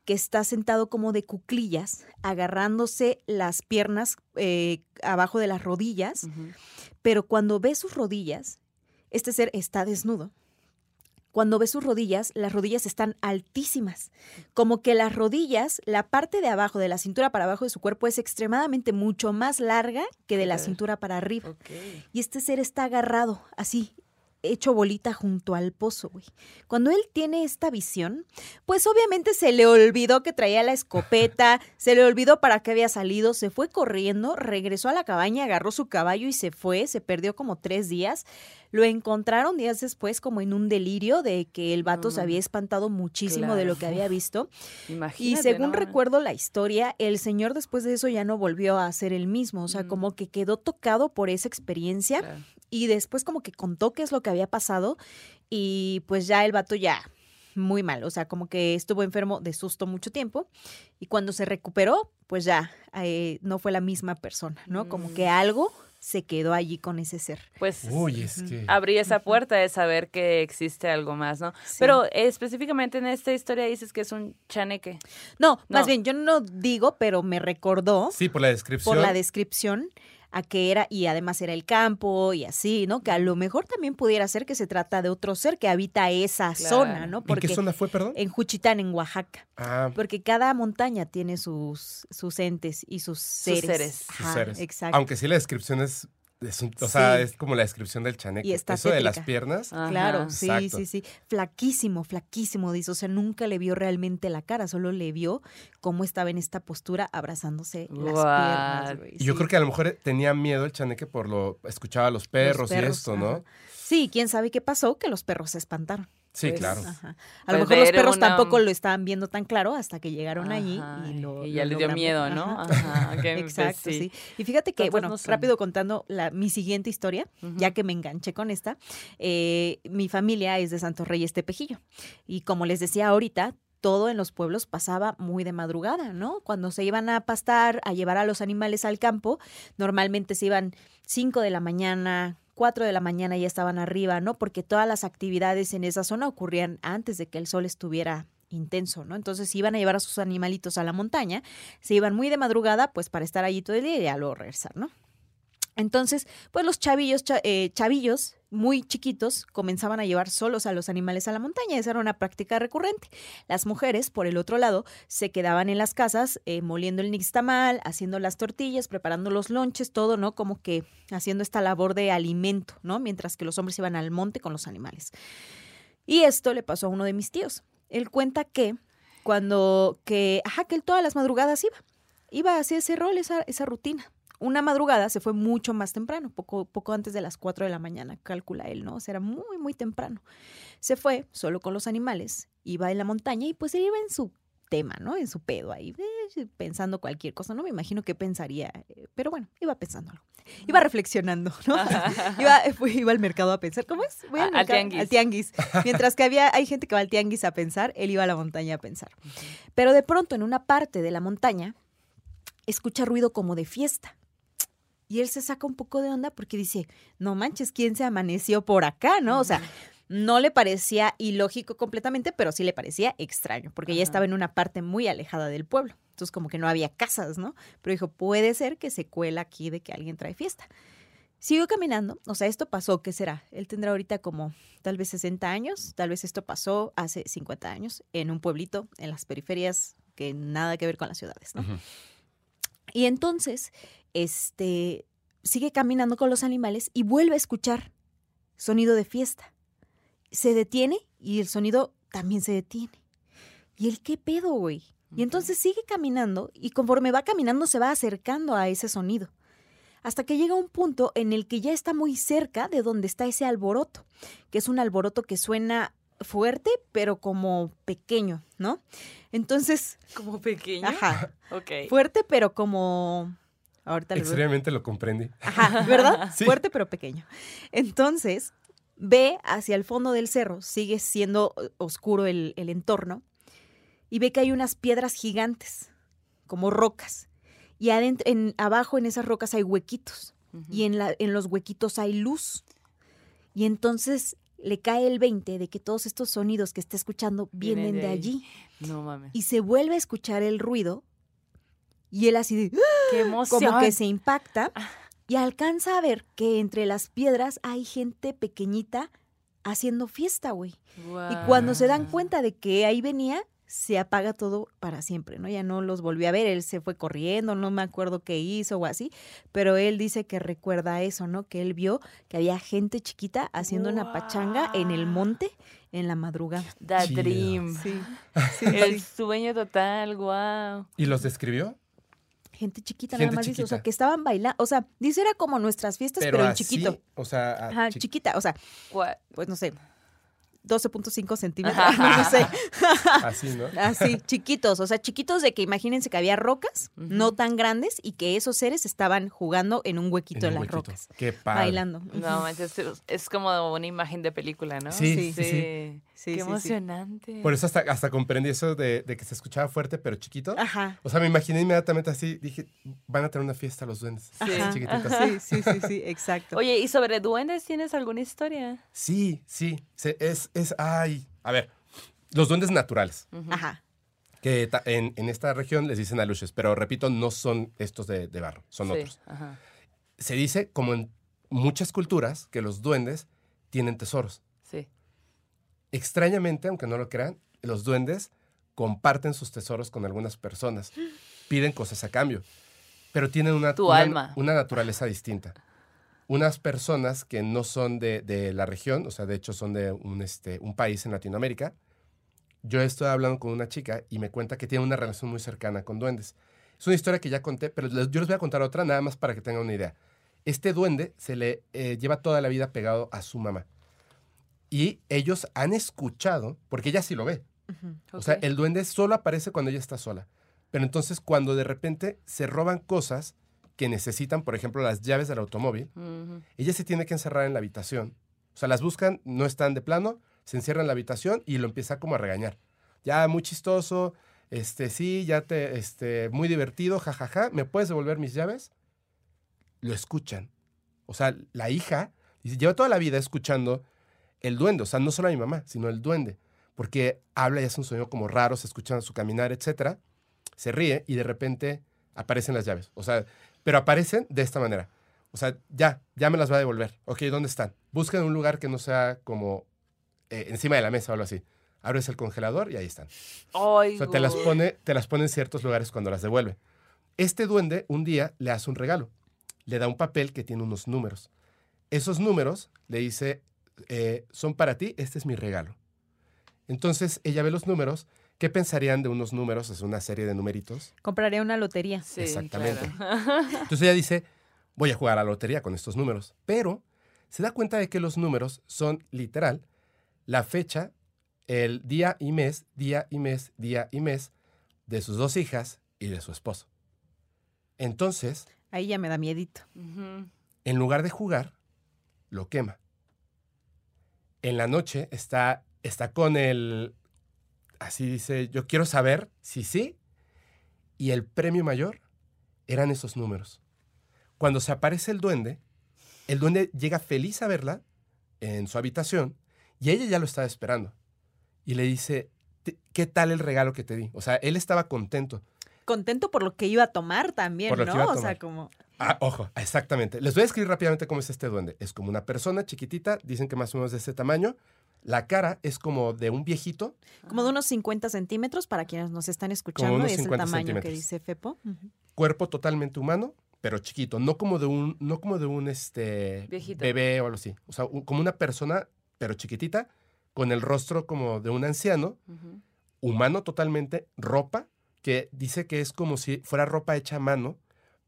que está sentado como de cuclillas, agarrándose las piernas eh, abajo de las rodillas, pero cuando ve sus rodillas, este ser está desnudo. Cuando ve sus rodillas, las rodillas están altísimas. Como que las rodillas, la parte de abajo, de la cintura para abajo de su cuerpo, es extremadamente mucho más larga que de la cintura para arriba. Y este ser está agarrado, así, hecho bolita junto al pozo, güey. Cuando él tiene esta visión, pues obviamente se le olvidó que traía la escopeta, se le olvidó para qué había salido, se fue corriendo, regresó a la cabaña, agarró su caballo y se fue, se perdió como tres días. Lo encontraron días después como en un delirio de que el vato se había espantado muchísimo de lo que había visto. Imagínate. Y según ¿no? recuerdo la historia, el señor después de eso ya no volvió a ser el mismo, o sea, Mm. como que quedó tocado por esa experiencia Claro. y después como que contó qué es lo que había pasado y pues ya el vato ya muy mal, o sea, como que estuvo enfermo de susto mucho tiempo y cuando se recuperó, pues ya eh, no fue la misma persona, ¿no? Como que algo se quedó allí con ese ser. Pues Uy, es que... abrí esa puerta de saber que existe algo más, ¿no? Sí. Pero eh, específicamente en esta historia dices que es un chaneque. No, No. más bien, yo no digo, pero me recordó Sí, por la descripción. por la descripción a que era, y además era el campo y así, ¿no? Que a lo mejor también pudiera ser que se trata de otro ser que habita esa Claro. zona, ¿no? ¿En Porque qué zona fue, perdón? en Juchitán, en Oaxaca. Ah, Porque cada montaña tiene sus, sus entes y sus seres. seres. sus seres. Exacto. Aunque sí la descripción es, es un- o sea, es como la descripción del chaneque. Y está Eso de las piernas. Ajá. Claro, sí, Exacto. sí, sí. Flaquísimo, flaquísimo, dice. O sea, nunca le vio realmente la cara, solo le vio cómo estaba en esta postura abrazándose las piernas, güey. Y yo creo que a lo mejor tenía miedo el chaneque por lo... Escuchaba a los perros, perros, y esto, ¿no? Sí, quién sabe qué pasó, que los perros se espantaron. Sí, Pues, claro. Ajá. A Pues lo mejor los perros una- tampoco lo estaban viendo tan claro hasta que llegaron allí y, lo, y ya lo les dio miedo. ¿no? Ajá. Pues, Exacto, sí. sí. Y fíjate que, bueno, no rápido contando la, mi siguiente historia, ya que me enganché con esta, eh, mi familia es de Santos Reyes Tepejillo. Y como les decía ahorita, todo en los pueblos pasaba muy de madrugada, ¿no? Cuando se iban a pastar, a llevar a los animales al campo, normalmente se iban 5 de la mañana, 4 de la mañana ya estaban arriba, ¿no? Porque todas las actividades en esa zona ocurrían antes de que el sol estuviera intenso, ¿no? Entonces iban a llevar a sus animalitos a la montaña, se iban muy de madrugada, pues para estar allí todo el día y luego regresar, ¿no? Entonces, pues los chavillos, cha- eh, chavillos muy chiquitos comenzaban a llevar solos a los animales a la montaña. Esa era una práctica recurrente. Las mujeres, por el otro lado, se quedaban en las casas eh, moliendo el nixtamal, haciendo las tortillas, preparando los lonches, todo, ¿no? Como que haciendo esta labor de alimento, ¿no? Mientras que los hombres iban al monte con los animales. Y esto le pasó a uno de mis tíos. Él cuenta que cuando, que, ajá, que él todas las madrugadas iba. Iba a hacer ese rol, esa, esa rutina. Una madrugada se fue mucho más temprano, poco, poco antes de las 4 de la mañana, calcula él, ¿no? O sea, era muy, muy temprano. Se fue solo con los animales, iba en la montaña y pues él iba en su tema, ¿no? En su pedo ahí, eh, pensando cualquier cosa, no me imagino qué pensaría, eh, pero bueno, iba pensándolo. Iba reflexionando, ¿no? iba, fue- iba al mercado a pensar, ¿cómo es? Voy A- al mercado- tianguis. Al tianguis. Mientras que había, hay gente que va al tianguis a pensar, él iba a la montaña a pensar. Pero de pronto, en una parte de la montaña, escucha ruido como de fiesta. Y él se saca un poco de onda porque dice, no manches, ¿quién se amaneció por acá? ¿No? O sea, no le parecía ilógico completamente, pero sí le parecía extraño, porque ya estaba en una parte muy alejada del pueblo. Entonces, como que no había casas, ¿no? Pero dijo, puede ser que se cuela aquí de que alguien trae fiesta. Siguió caminando, o sea, esto pasó, ¿qué será? Él tendrá ahorita como tal vez 60 años, tal vez esto pasó hace 50 años en un pueblito, en las periferias, que nada que ver con las ciudades, ¿no? Y entonces, este, sigue caminando con los animales y vuelve a escuchar sonido de fiesta. Se detiene y el sonido también se detiene. ¿Y el qué pedo, güey? Y entonces sigue caminando y conforme va caminando se va acercando a ese sonido. Hasta que llega un punto en el que ya está muy cerca de donde está ese alboroto, que es un alboroto que suena fuerte, pero como pequeño, ¿no? Entonces, Como pequeño. ajá, Ok. fuerte, pero como... Ahorita Extrañamente lo comprendí. Ajá, ¿verdad? Sí. Fuerte pero pequeño. Entonces, ve hacia el fondo del cerro, sigue siendo oscuro el, el entorno, y ve que hay unas piedras gigantes, como rocas. Y adentro, en, abajo en esas rocas hay huequitos, y en, la, en los huequitos hay luz. Y entonces le cae el 20 de que todos estos sonidos que está escuchando Vienen vienen de allí. No mames. Y se vuelve a escuchar el ruido, y él así de... Qué emoción. como que se impacta y alcanza a ver que entre las piedras hay gente pequeñita haciendo fiesta, güey. Y cuando se dan cuenta de que ahí venía, se apaga todo para siempre, ¿no? Ya no los volvió a ver, él se fue corriendo, no me acuerdo qué hizo o así, pero él dice que recuerda eso, ¿no? Que él vio que había gente chiquita haciendo una pachanga en el monte en la madrugada. The Chido. Dream. Sí, sí, El sueño total, wow. ¿Y los describió? Gente chiquita, Gente nada más dice, o sea, que estaban bailando, o sea, dice era como nuestras fiestas, pero, en así, chiquito. O sea, a- Ajá, chi- chiquita, o sea, What? pues no sé, 12.5 centímetros, no sé. Así, ¿no? Así, chiquitos, o sea, chiquitos de que imagínense que había rocas, no tan grandes, y que esos seres estaban jugando en un huequito En un las huequito. rocas, Qué padre. bailando. No, es, es como una imagen de película, ¿no? Sí, sí, sí. Sí, Qué sí, sí. emocionante. Por eso hasta, hasta comprendí eso de, de que se escuchaba fuerte pero chiquito. Ajá. O sea, me imaginé inmediatamente así, dije, van a tener una fiesta los duendes. Sí. Sí, sí, sí, sí, exacto. Oye, ¿y sobre duendes tienes alguna historia? Sí, sí. se- es, es, ay. A ver, los duendes naturales, Ajá. que ta- en, en esta región les dicen aluches, pero repito, no son estos de, de barro, son sí. otros. Ajá. Se dice, como en muchas culturas, que los duendes tienen tesoros. Extrañamente, aunque no lo crean, los duendes comparten sus tesoros con algunas personas. Piden cosas a cambio, pero tienen una, Tu una- alma. una naturaleza distinta. Unas personas que no son de, de la región, o sea, de hecho son de un, este, un país en Latinoamérica. Yo estoy hablando con una chica y me cuenta que tiene una relación muy cercana con duendes. Es una historia que ya conté, pero les- yo les voy a contar otra nada más para que tengan una idea. Este duende se le eh, lleva toda la vida pegado a su mamá. Y ellos han escuchado, porque ella sí lo ve. O sea, el duende solo aparece cuando ella está sola. Pero entonces cuando de repente se roban cosas que necesitan, por ejemplo, las llaves del automóvil, ella se tiene que encerrar en la habitación. O sea, las buscan, no están de plano, se encierra en la habitación y lo empieza como a regañar. Ya, muy chistoso, este, sí, ya te, este, muy divertido, jajaja, ¿me puedes devolver mis llaves? Lo escuchan. O sea, la hija dice, lleva toda la vida escuchando el duende, o sea, no solo a mi mamá, sino el duende, porque habla y hace un sonido como raro, se escucha su caminar, etcétera, se ríe y de repente aparecen las llaves. O sea, pero aparecen de esta manera. O sea, ya, ya me las va a devolver. Ok, ¿dónde están? Busquen un lugar que no sea como eh, encima de la mesa o algo así. Abres el congelador y ahí están. O sea, te las pone, te las pone en ciertos lugares cuando las devuelve. Este duende un día le hace un regalo. Le da un papel que tiene unos números. Esos números le dice, eh, son para ti, este es mi regalo. Entonces ella ve los números. ¿Qué pensarían de unos números? Es una serie de numeritos. Compraría una lotería. Sí, Exactamente. claro. Entonces ella dice, voy a jugar a la lotería con estos números. Pero se da cuenta de que los números son literal la fecha, el día y mes, día y mes, día y mes de sus dos hijas y de su esposo. Entonces, Ahí ya me da miedito. En lugar de jugar, lo quema. En la noche está, está con el... Así dice, yo quiero saber si sí. Y el premio mayor eran esos números. Cuando se aparece el duende, el duende llega feliz a verla en su habitación y ella ya lo estaba esperando. Y le dice, "¿Te- ¿qué tal el regalo que te di? O sea, él estaba contento. Contento por lo que iba a tomar también, Por lo que ¿no? iba a O sea, como... Ah, ojo, exactamente. Les voy a escribir rápidamente cómo es este duende. Es como una persona chiquitita, dicen que más o menos de ese tamaño. La cara es como de un viejito, Como de unos 50 centímetros para quienes nos están escuchando. unos y es el 50 tamaño que dice Fepo. Cuerpo totalmente humano, pero chiquito, no como de un, no como de un este Viejito. bebé o algo así. O sea, un- como una persona, pero chiquitita, con el rostro como de un anciano, humano totalmente, ropa, que dice que es como si fuera ropa hecha a mano,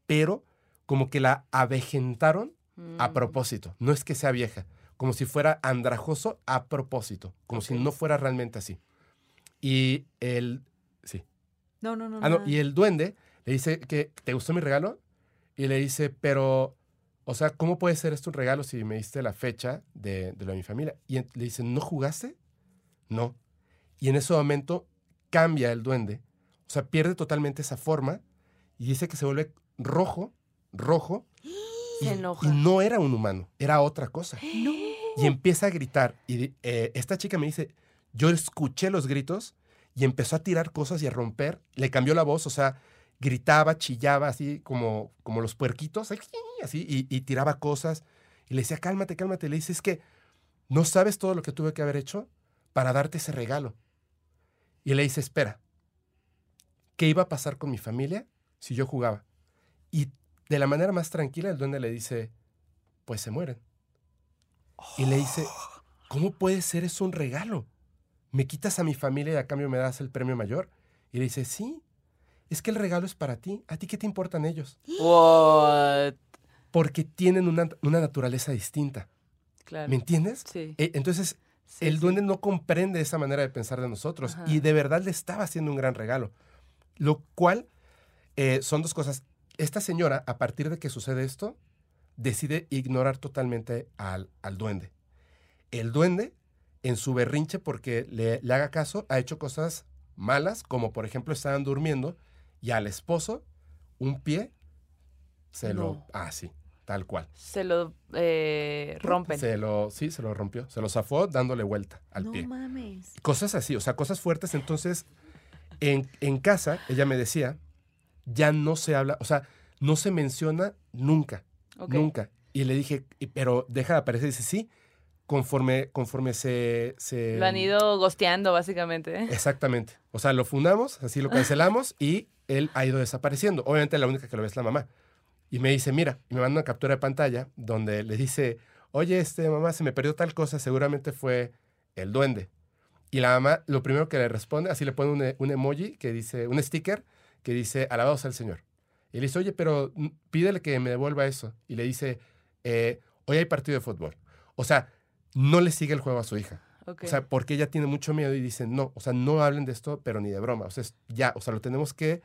pero como que la avejentaron a Mm. propósito. No es que sea vieja, como si fuera andrajoso a propósito, como si Ok. no fuera realmente así. Y el, sí. No, no, no. Ah, no, y el duende le dice que te gustó mi regalo y le dice, pero, o sea, ¿cómo puede ser esto un regalo si me diste la fecha de, de lo de mi familia? Y le dice, ¿no jugaste? No. Y en ese momento cambia el duende, o sea, pierde totalmente esa forma y dice que se vuelve rojo, rojo. Se y, enoja. y no era un humano, era otra cosa. No. Y empieza a gritar. Y eh, esta chica me dice, yo escuché los gritos y empezó a tirar cosas y a romper. Le cambió la voz, o sea, gritaba, chillaba así como, como los puerquitos, así, y, y tiraba cosas. Y le decía, cálmate, cálmate. Le dice, es que no sabes todo lo que tuve que haber hecho para darte ese regalo. Y le dice, espera, ¿qué iba a pasar con mi familia si yo jugaba? Y de la manera más tranquila, el duende le dice, pues se mueren. Y le dice, ¿cómo puede ser eso un regalo? ¿Me quitas a mi familia y a cambio me das el premio mayor? Y le dice, sí, es que el regalo es para ti. ¿A ti qué te importan ellos? What? Porque tienen una, una naturaleza distinta. Claro. ¿Me entiendes? Sí. Eh, entonces, Sí, el sí. duende no comprende esa manera de pensar de nosotros Ajá. y de verdad le estaba haciendo un gran regalo. Lo cual eh, son dos cosas. Esta señora, a partir de que sucede esto, decide ignorar totalmente al, al duende. El duende, en su berrinche porque le, le haga caso, ha hecho cosas malas, como por ejemplo estaban durmiendo y al esposo un pie se lo... Ah, sí, tal cual. Se lo eh, rompen. Se lo, sí, se lo rompió. Se lo zafó dándole vuelta al no pie. mames. Cosas así, o sea, cosas fuertes. Entonces, en, en casa, ella me decía, ya no se habla, o sea, no se menciona nunca, nunca. Y le dije, "Y- pero deja de aparecer. dice, sí, conforme, conforme se, se... Lo han ido gosteando, básicamente. ¿eh? Exactamente. O sea, lo fundamos, así lo cancelamos y él ha ido desapareciendo. Obviamente la única que lo ve es la mamá. Y me dice, mira, y me manda una captura de pantalla donde le dice, oye, este mamá, se me perdió tal cosa, seguramente fue el duende. Y la mamá, lo primero que le responde, así le pone un, un emoji que dice, un sticker que dice, alabado sea el Señor. Y le dice, oye, pero pídele que me devuelva eso. Y le dice, eh, hoy hay partido de fútbol. O sea, no le sigue el juego a su hija. O sea, porque ella tiene mucho miedo y dice, no, o sea, no hablen de esto, pero ni de broma. O sea, es ya, o sea, lo tenemos que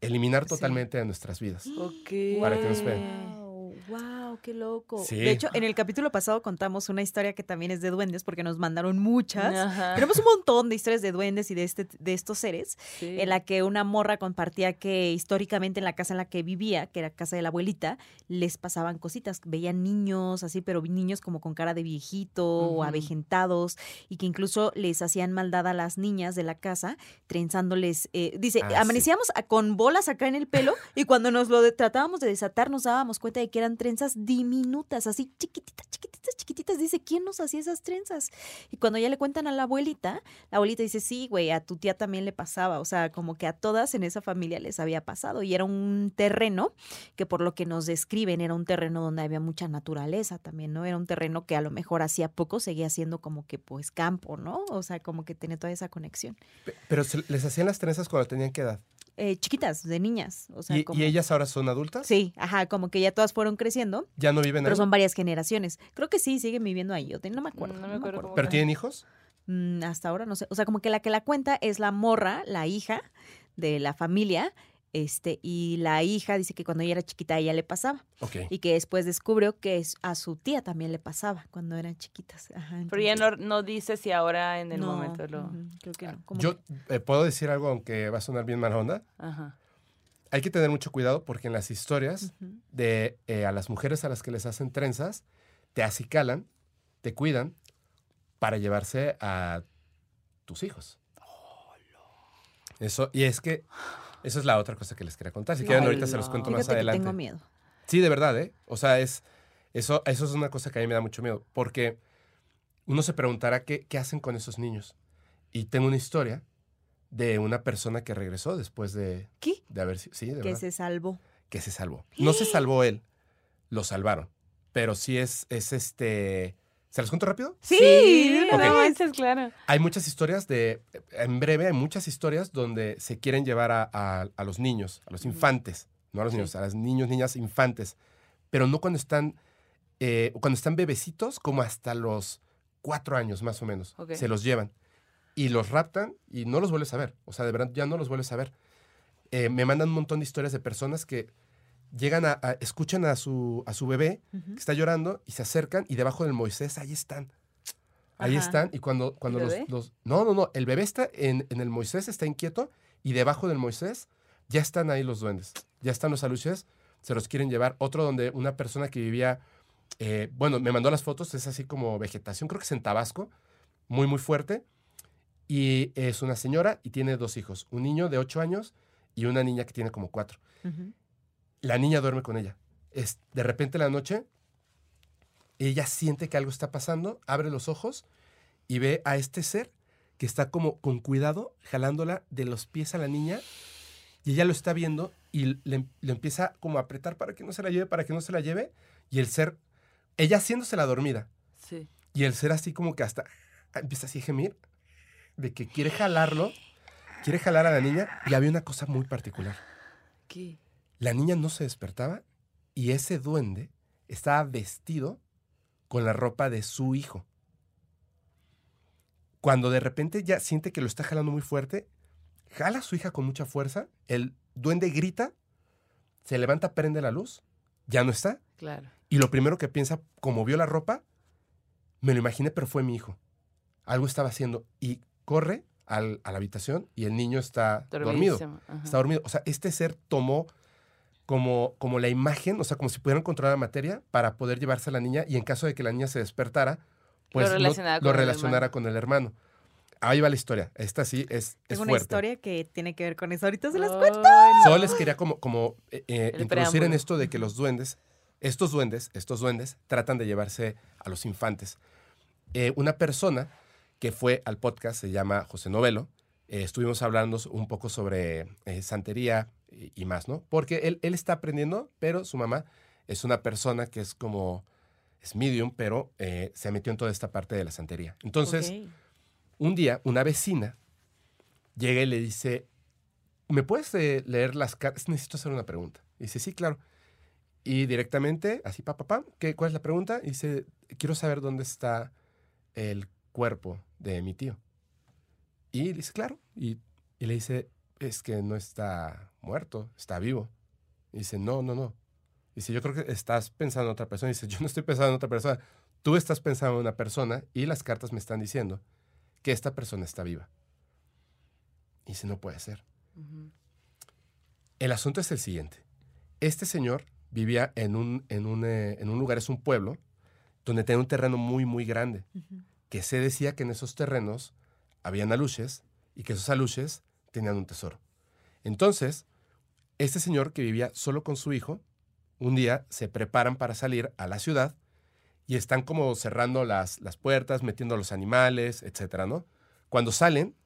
eliminar Sí. totalmente de nuestras vidas. Ok. Para que nos vean. Wow, wow, qué loco. Sí. De hecho, en el capítulo pasado contamos una historia que también es de duendes porque nos mandaron muchas. Ajá. Tenemos un montón de historias de duendes y de, este, de estos seres, Sí. en la que una morra compartía que históricamente en la casa en la que vivía, que era casa de la abuelita, les pasaban cositas. Veían niños así, pero niños como con cara de viejito o avejentados y que incluso les hacían maldad a las niñas de la casa, trenzándoles. eh, dice, Ah, sí. amanecíamos a- con bolas acá en el pelo y cuando nos lo de- tratábamos de desatar nos dábamos cuenta de que eran trenzas diminutas, así chiquititas, chiquititas, chiquititas. Dice, ¿quién nos hacía esas trenzas? Y cuando ya le cuentan a la abuelita, la abuelita dice, sí, güey, a tu tía también le pasaba. O sea, como que a todas en esa familia les había pasado. Y era un terreno que por lo que nos describen era un terreno donde había mucha naturaleza también, ¿no? Era un terreno que a lo mejor hacía poco seguía siendo como que pues campo, ¿no? O sea, como que tenía toda esa conexión. Pe- Pero les hacían las trenzas cuando tenían qué edad. Eh, chiquitas, de niñas. O sea, ¿Y, como... y ellas ahora son adultas? Sí, ajá, como que ya todas fueron creciendo, ¿Ya no viven pero ahí? son varias generaciones. Creo que sí, siguen viviendo ahí. Yo te- no me acuerdo. No me acuerdo cómo ¿Pero tienen hijos? Mm, hasta ahora no sé. O sea, como que la que la cuenta es la morra, la hija de la familia. Este, y la hija dice que cuando ella era chiquita a ella le pasaba. Ok. Y que después descubrió que es- a su tía también le pasaba cuando eran chiquitas. Ajá, Pero ya no, no dice si ahora en el no, momento lo. creo que no. Yo eh, puedo decir algo, aunque va a sonar bien mala onda. Ajá. Hay que tener mucho cuidado porque en las historias de eh, a las mujeres a las que les hacen trenzas, te acicalan, te cuidan para llevarse a tus hijos. Eso, y es que eso es la otra cosa que les quería contar. Si quieren, ahorita se los cuento más Fíjate que adelante. tengo miedo. Sí, de verdad, ¿eh? O sea, es, eso, eso es una cosa que a mí me da mucho miedo, porque uno se preguntará qué, qué hacen con esos niños. Y tengo una historia de una persona que regresó después de, ¿Qué? de haber sí, de Que verdad, se salvó. que se salvó. No se salvó él, lo salvaron, pero sí es, es este... ¿Se los cuento rápido? Sí, no manches, claro. Hay muchas historias de, en breve, hay muchas historias donde se quieren llevar a, a- a los niños, a los infantes, no a los Sí. niños, a los niños, niñas, infantes, pero no cuando están, eh, cuando están bebecitos, como hasta los cuatro años más o menos, se los llevan y los raptan y no los vuelves a ver, o sea, de verdad ya no los vuelves a ver. Eh, me mandan un montón de historias de personas que llegan a, a- escuchan a su, a su bebé que está llorando y se acercan y debajo del Moisés ahí están. Ahí Ajá. están y cuando, cuando ¿El los, No, no, no, el bebé está en, en el Moisés, está inquieto y debajo del Moisés ya están ahí los duendes, ya están los aluches, se los quieren llevar. Otro donde una persona que vivía, eh, bueno, me mandó las fotos, es así como vegetación, creo que es en Tabasco, muy, muy fuerte. Y es una señora y tiene dos hijos, un niño de ocho años y una niña que tiene como cuatro. La niña duerme con ella. Es, de repente en la noche, ella siente que algo está pasando, abre los ojos y ve a este ser que está como con cuidado jalándola de los pies a la niña y ella lo está viendo y le, le empieza como a apretar para que no se la lleve, para que no se la lleve y el ser, ella haciéndose la dormida Sí. y el ser así como que hasta empieza así a gemir de que quiere jalarlo, quiere jalar a la niña y había una cosa muy particular. ¿Qué? La niña no se despertaba y ese duende estaba vestido con la ropa de su hijo. Cuando de repente ya siente que lo está jalando muy fuerte, jala a su hija con mucha fuerza, el duende grita, se levanta, prende la luz, ya no está. Claro. Y lo primero que piensa, como vio la ropa, me lo imaginé, pero fue mi hijo. Algo estaba haciendo. Y corre al- a la habitación y el niño está dormido. Ajá. Está dormido. O sea, este ser tomó como, como la imagen, o sea, como si pudieran controlar la materia para poder llevarse a la niña y en caso de que la niña se despertara, pues Lo no- relacionara lo con el relacionara hermano. con el hermano. Ahí va la historia. Esta sí es, es Tengo una fuerte. historia que tiene que ver con eso. Ahorita se las cuento. no. Solo les quería como, como eh, eh, introducir en esto de que los duendes, estos duendes, estos duendes, tratan de llevarse a los infantes. Eh, una persona que fue al podcast se llama José Novelo. eh, estuvimos hablando un poco sobre eh, santería y, y más, ¿no? Porque él, él está aprendiendo, pero su mamá es una persona que es como, es medium, pero eh, se metió en toda esta parte de la santería. Entonces, un día una vecina llega y le dice, ¿me puedes eh, leer las cartas? Necesito hacer una pregunta. Y dice, sí, claro. Y directamente, así, papá, papá, ¿qué, ¿cuál es la pregunta? Y dice, quiero saber dónde está el cuerpo de mi tío. Y dice, claro. Y, y le dice, es que no está muerto, está vivo. Y dice, no, no, no. Dice, yo creo que estás pensando en otra persona. dice, yo no estoy pensando en otra persona. Tú estás pensando en una persona y las cartas me están diciendo que esta persona está viva. Y dice, no puede ser. El asunto es el siguiente. Este señor vivía en un, en un, eh, en un lugar, es un pueblo, donde tenía un terreno muy, muy grande, que se decía que en esos terrenos habían aluches y que esos aluches tenían un tesoro. Entonces, este señor que vivía solo con su hijo, un día se preparan para salir a la ciudad y están como cerrando las, las puertas, metiendo a los animales, etcétera, ¿no? Cuando salen,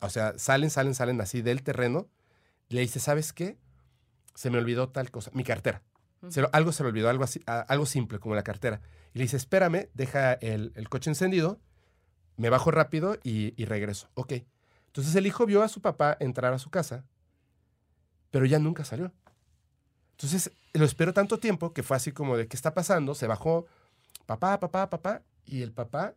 o sea, salen, salen, salen así del terreno, le dice, ¿sabes qué? Se me olvidó tal cosa, mi cartera. Se lo- algo se le olvidó, algo, así, algo simple como la cartera. Y le dice, espérame, deja el, el coche encendido, me bajo rápido y, y regreso. Ok. Entonces el hijo vio a su papá entrar a su casa, pero ya nunca salió. Entonces lo esperó tanto tiempo que fue así como de, ¿qué está pasando? Se bajó, papá, papá, papá, y el papá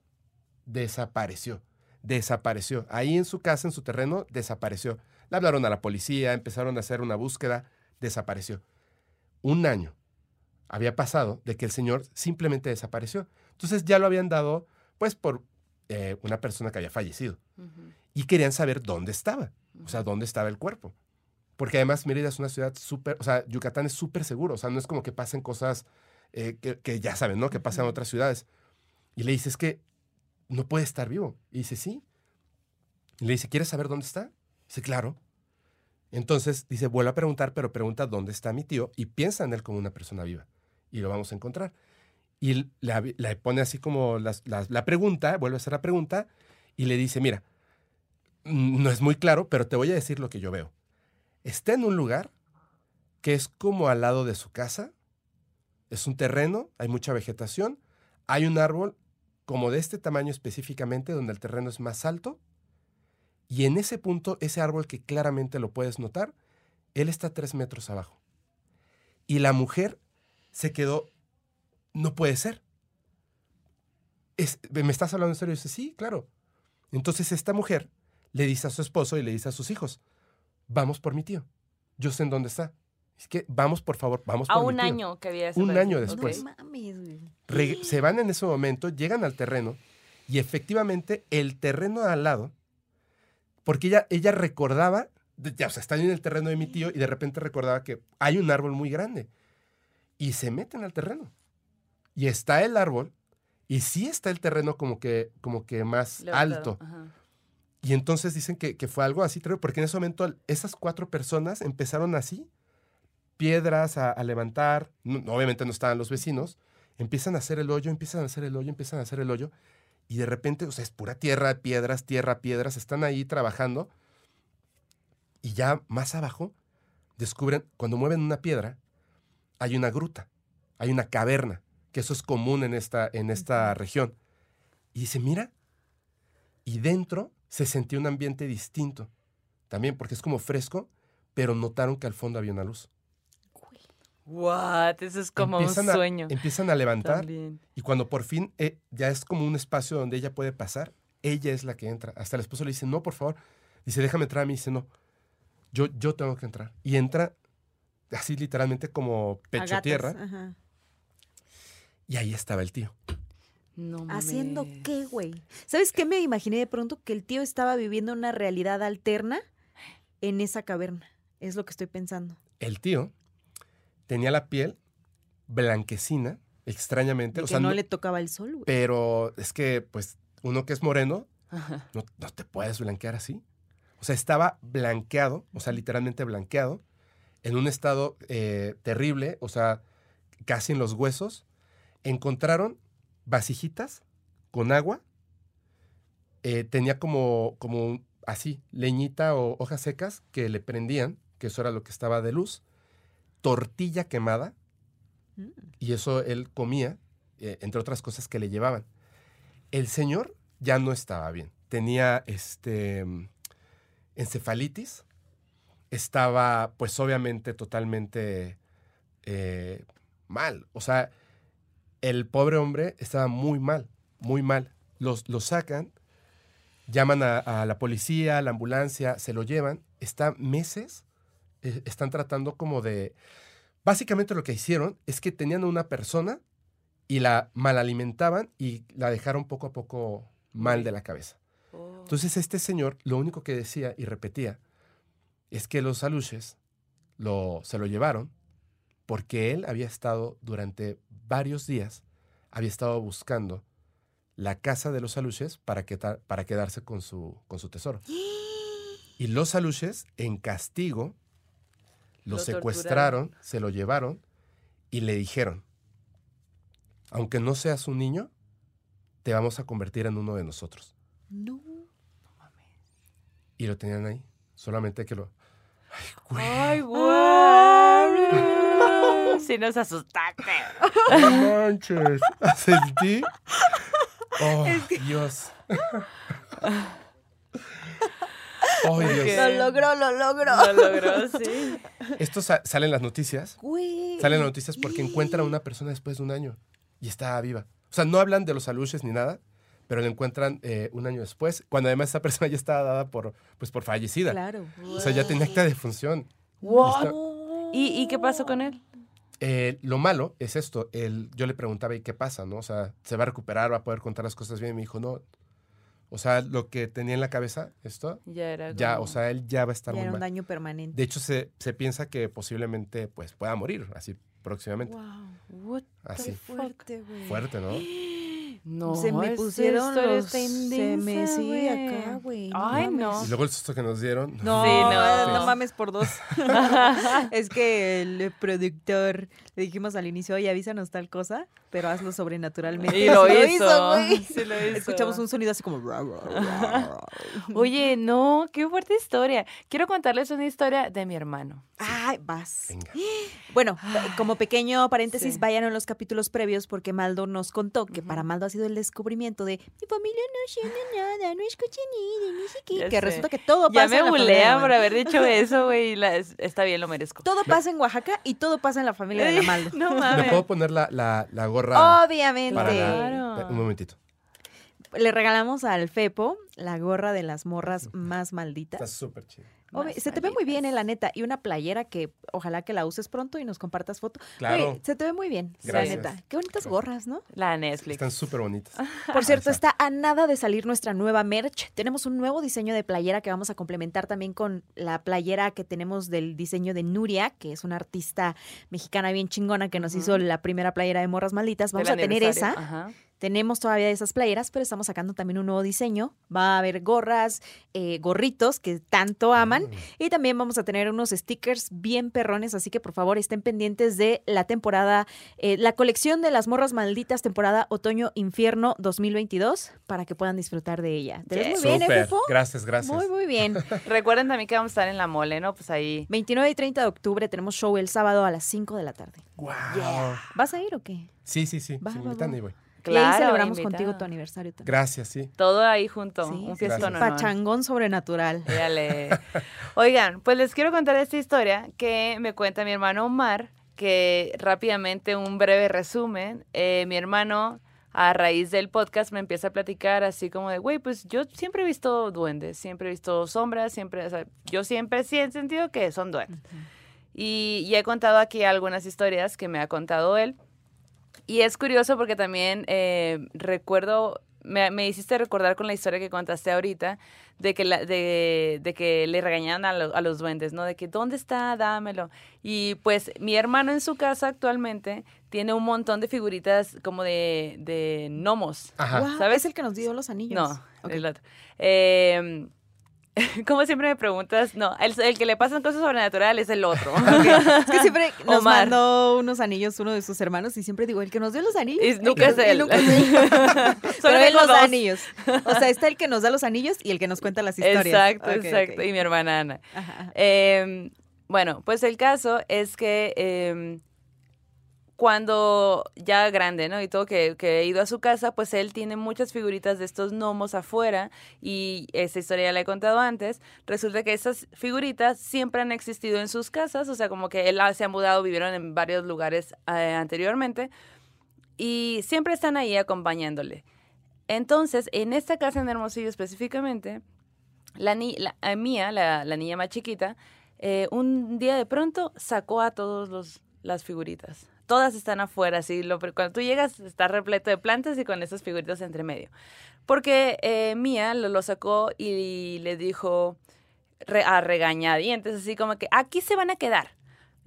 desapareció. Desapareció. Ahí en su casa, en su terreno, desapareció. Le hablaron a la policía, empezaron a hacer una búsqueda, desapareció. Un año había pasado de que el señor simplemente desapareció. Entonces ya lo habían dado, pues, por eh, una persona que había fallecido. Y querían saber dónde estaba, o sea, dónde estaba el cuerpo. Porque además Mérida es una ciudad súper, o sea, Yucatán es súper seguro, o sea, no es como que pasen cosas eh, que, que ya saben, ¿no? Que pasan en otras ciudades. Y le dice, es que no puede estar vivo. Y dice, sí. Y le dice, ¿quieres saber dónde está? Dice, claro. Entonces dice, vuelve a preguntar, pero pregunta dónde está mi tío y piensa en él como una persona viva. Y lo vamos a encontrar. Y le, pone así como las- la pregunta, vuelve a hacer la pregunta y le dice, mira, no es muy claro, pero te voy a decir lo que yo veo. Está en un lugar que es como al lado de su casa. Es un terreno, hay mucha vegetación. Hay un árbol como de este tamaño específicamente, donde el terreno es más alto. Y en ese punto, ese árbol que claramente lo puedes notar, él está tres metros abajo. Y la mujer se quedó, no puede ser. Es- ¿Me estás hablando en serio? Y dice, sí, claro. Entonces esta mujer le dice a su esposo y le dice a sus hijos, vamos por mi tío. Yo sé en dónde está. Es que vamos, por favor, vamos A por mi un tío". año que había Un año después. No mames, se van en ese momento, llegan al terreno y efectivamente el terreno al lado, porque ella, ella recordaba, ya, o sea, están en el terreno de mi tío y de repente recordaba que hay un árbol muy grande y se meten al terreno y está el árbol y sí está el terreno como que, como que más Levantado, alto. ajá. Y entonces dicen que, que fue algo así, porque en ese momento esas cuatro personas empezaron así, piedras a, a levantar, no- obviamente no estaban los vecinos, empiezan a hacer el hoyo, empiezan a hacer el hoyo, empiezan a hacer el hoyo, y de repente, o sea, es pura tierra, piedras, tierra, piedras, están ahí trabajando, y ya más abajo descubren, cuando mueven una piedra, hay una gruta, hay una caverna, que eso es común en esta, en esta región. Y dice, mira, y dentro se sentía un ambiente distinto, también porque es como fresco, pero notaron que al fondo había una luz. What? Eso es como Empiezan un a- sueño. empiezan a levantar También. y cuando por fin eh, ya es como un espacio donde ella puede pasar, ella es la que entra. Hasta el esposo le dice, no, por favor. Dice, déjame entrar a mí. Dice, no, yo, yo tengo que entrar. Y entra así literalmente como A pecho tierra. ajá. Y ahí estaba el tío. No ¿Haciendo qué, güey? ¿Sabes qué me imaginé de pronto? Que el tío estaba viviendo una realidad alterna en esa caverna. Es lo que estoy pensando. El tío tenía la piel blanquecina, extrañamente. O que sea, no, no- le tocaba el sol, güey. pero es que, pues, uno que es moreno, no, no te puedes blanquear así. O sea, estaba blanqueado, o sea, literalmente blanqueado, en un estado eh, terrible, o sea, casi en los huesos. Encontraron vasijitas con agua. eh, tenía como, como así, leñita o hojas secas que le prendían, que eso era lo que estaba de luz. Tortilla quemada, Mm. y eso él comía, eh, entre otras cosas que le llevaban. El señor ya no estaba bien. Tenía este encefalitis. Estaba, pues obviamente, totalmente eh, mal. O sea, el pobre hombre estaba muy mal, muy mal. Los, lo sacan, llaman a, a la policía, a la ambulancia, se lo llevan. Está meses, eh, están tratando como de... Básicamente lo que hicieron es que tenían a una persona y la malalimentaban y la dejaron poco a poco mal de la cabeza. Oh. Entonces este señor lo único que decía y repetía es que los aluches lo, se lo llevaron porque él había estado durante varios días, había estado buscando la casa de los aluches para, queda- para quedarse con su, con su tesoro. Y los aluches, en castigo, lo, Lo secuestraron, se lo llevaron y le dijeron, aunque no seas un niño, te vamos a convertir en uno de nosotros. No. Y lo tenían ahí. Solamente que lo. Ay, Ay, güey. Si nos asustaste. No manches. Sentí. Oh, Dios. Oh, Dios. Lo logró, lo logró. Lo logró, sí. Esto sa- sale en las noticias. Güey. Salen las noticias porque encuentran a una persona después de un año y está viva. O sea, no hablan de los aluches ni nada, pero la encuentran eh, un año después, cuando además esa persona ya estaba dada por, pues, por fallecida. Claro. O sea, ya tenía acta de función. Está- ¿Y, ¿Y qué pasó con él? Eh, lo malo es esto. El, yo le preguntaba, ¿y qué pasa? ¿no? O sea, ¿se va a recuperar? ¿Va a poder contar las cosas bien? Y me dijo, no. O sea, lo que tenía en la cabeza, esto, Ya era ya, como- o sea, él ya va a estar Ya muy era un mal. daño permanente. De hecho, se, se piensa que posiblemente pues, pueda morir así próximamente. Wow. What Así. fuerte, güey. Fuerte, ¿no? No, se me pusieron los... se me sí, acá, güey. Ay, mames. no. Y luego el susto que nos dieron. No, Sí, no. no mames por dos. es que el productor le dijimos al inicio, oye, avísanos tal cosa, pero hazlo sobrenaturalmente. Y lo hizo. güey. Sí lo hizo. Escuchamos un sonido así como... Oye, no, qué fuerte historia. Quiero contarles una historia de mi hermano. Ay, vas. Venga. Bueno, como pequeño paréntesis, Sí. vayan a los capítulos previos porque Maldo nos contó que para Maldo ha sido el descubrimiento de mi familia no siente nada, no escucha ni de ni siquiera. Ya Que sé. resulta que todo Ya pasa me de bulean Maldo. por haber dicho eso, güey. Está bien, lo merezco. Todo pasa en Oaxaca y todo pasa en la familia de la Maldo. No ¿Me mames. puedo poner la, la, la gorra Obviamente. para la- Claro. Un momentito. Le regalamos al Fepo la gorra de las morras más Está malditas. súper chido. Se te ve muy bien, eh, la neta. Y una playera que ojalá que la uses pronto y nos compartas foto. Claro. Oye, se te ve muy bien, Gracias. la neta. Qué bonitas Gracias. gorras, ¿no? La Netflix. Están súper bonitas. Por cierto, Exacto. está a nada de salir nuestra nueva merch. Tenemos un nuevo diseño de playera que vamos a complementar también con la playera que tenemos del diseño de Nuria, que es una artista mexicana bien chingona que nos hizo la primera playera de Morras Malditas. Vamos a tener esa. Ajá. Tenemos todavía esas playeras, pero estamos sacando también un nuevo diseño. Va a haber gorras, eh, gorritos que tanto aman. Mm. Y también vamos a tener unos stickers bien perrones, así que por favor estén pendientes de la temporada, eh, la colección de las morras malditas, temporada otoño-infierno 2022, para que puedan disfrutar de ella. ¿Te ves Yes. muy bien, eh, Súper. Fefo? Gracias, gracias. Muy, muy bien. Recuerden también que vamos a estar en la mole, ¿no? Pues ahí. 29 y 30 de octubre tenemos show el sábado a las 5 de la tarde. Guau. ¿Vas a ir o qué? Sí, sí, sí. Va, Si me va, invitan, va. ahí voy. Y ahí Claro, celebramos invitada. contigo tu aniversario también. Gracias, sí. Todo ahí junto. Sí, un fiestón. Pachangón sobrenatural. Dale. Oigan, pues les quiero contar esta historia que me cuenta mi hermano Omar, que rápidamente un breve resumen. Eh, mi hermano a raíz del podcast me empieza a platicar así como de, güey, pues yo siempre he visto duendes, siempre he visto sombras, siempre, o sea, yo siempre sí he sentido que son duendes. Y, y he contado aquí algunas historias que me ha contado él. Y es curioso porque también eh, recuerdo, me, me hiciste recordar con la historia que contaste ahorita, de que, la, de, de que le regañaban a, lo- a los duendes, ¿no? De que, ¿dónde está? Dámelo. Y pues mi hermano en su casa actualmente tiene un montón de figuritas como de, de gnomos. Ajá. ¿Sabes? Es el que nos dio los anillos. No, el otro. Eh, como siempre me preguntas, no, el, el que le pasan cosas sobrenaturales es el otro. Es que siempre nos Omar. mandó unos anillos uno de sus hermanos y siempre digo, el que nos dio los anillos. El nunca es él. nunca es él. Solo él dos. anillos. O sea, está el que nos da los anillos y el que nos cuenta las historias. Exacto, exacto. Y mi hermana Ana. Eh, bueno, pues el caso es que eh, cuando ya grande, ¿no? Y todo, que, que he ido a su casa, pues él tiene muchas figuritas de estos gnomos afuera y esa historia ya la he contado antes. Resulta que esas figuritas siempre han existido en sus casas, o sea, como que él se ha mudado, vivieron en varios lugares eh, anteriormente y siempre están ahí acompañándole. Entonces, en esta casa en Hermosillo específicamente, la, ni la la niña más chiquita, eh, un día de pronto sacó a todas los las figuritas. Todas están afuera, así, lo, cuando tú llegas está repleto de plantas y con esas figuritas entre medio. Porque eh, Mía lo, sacó y le dijo a regañadientes, así como que aquí se van a quedar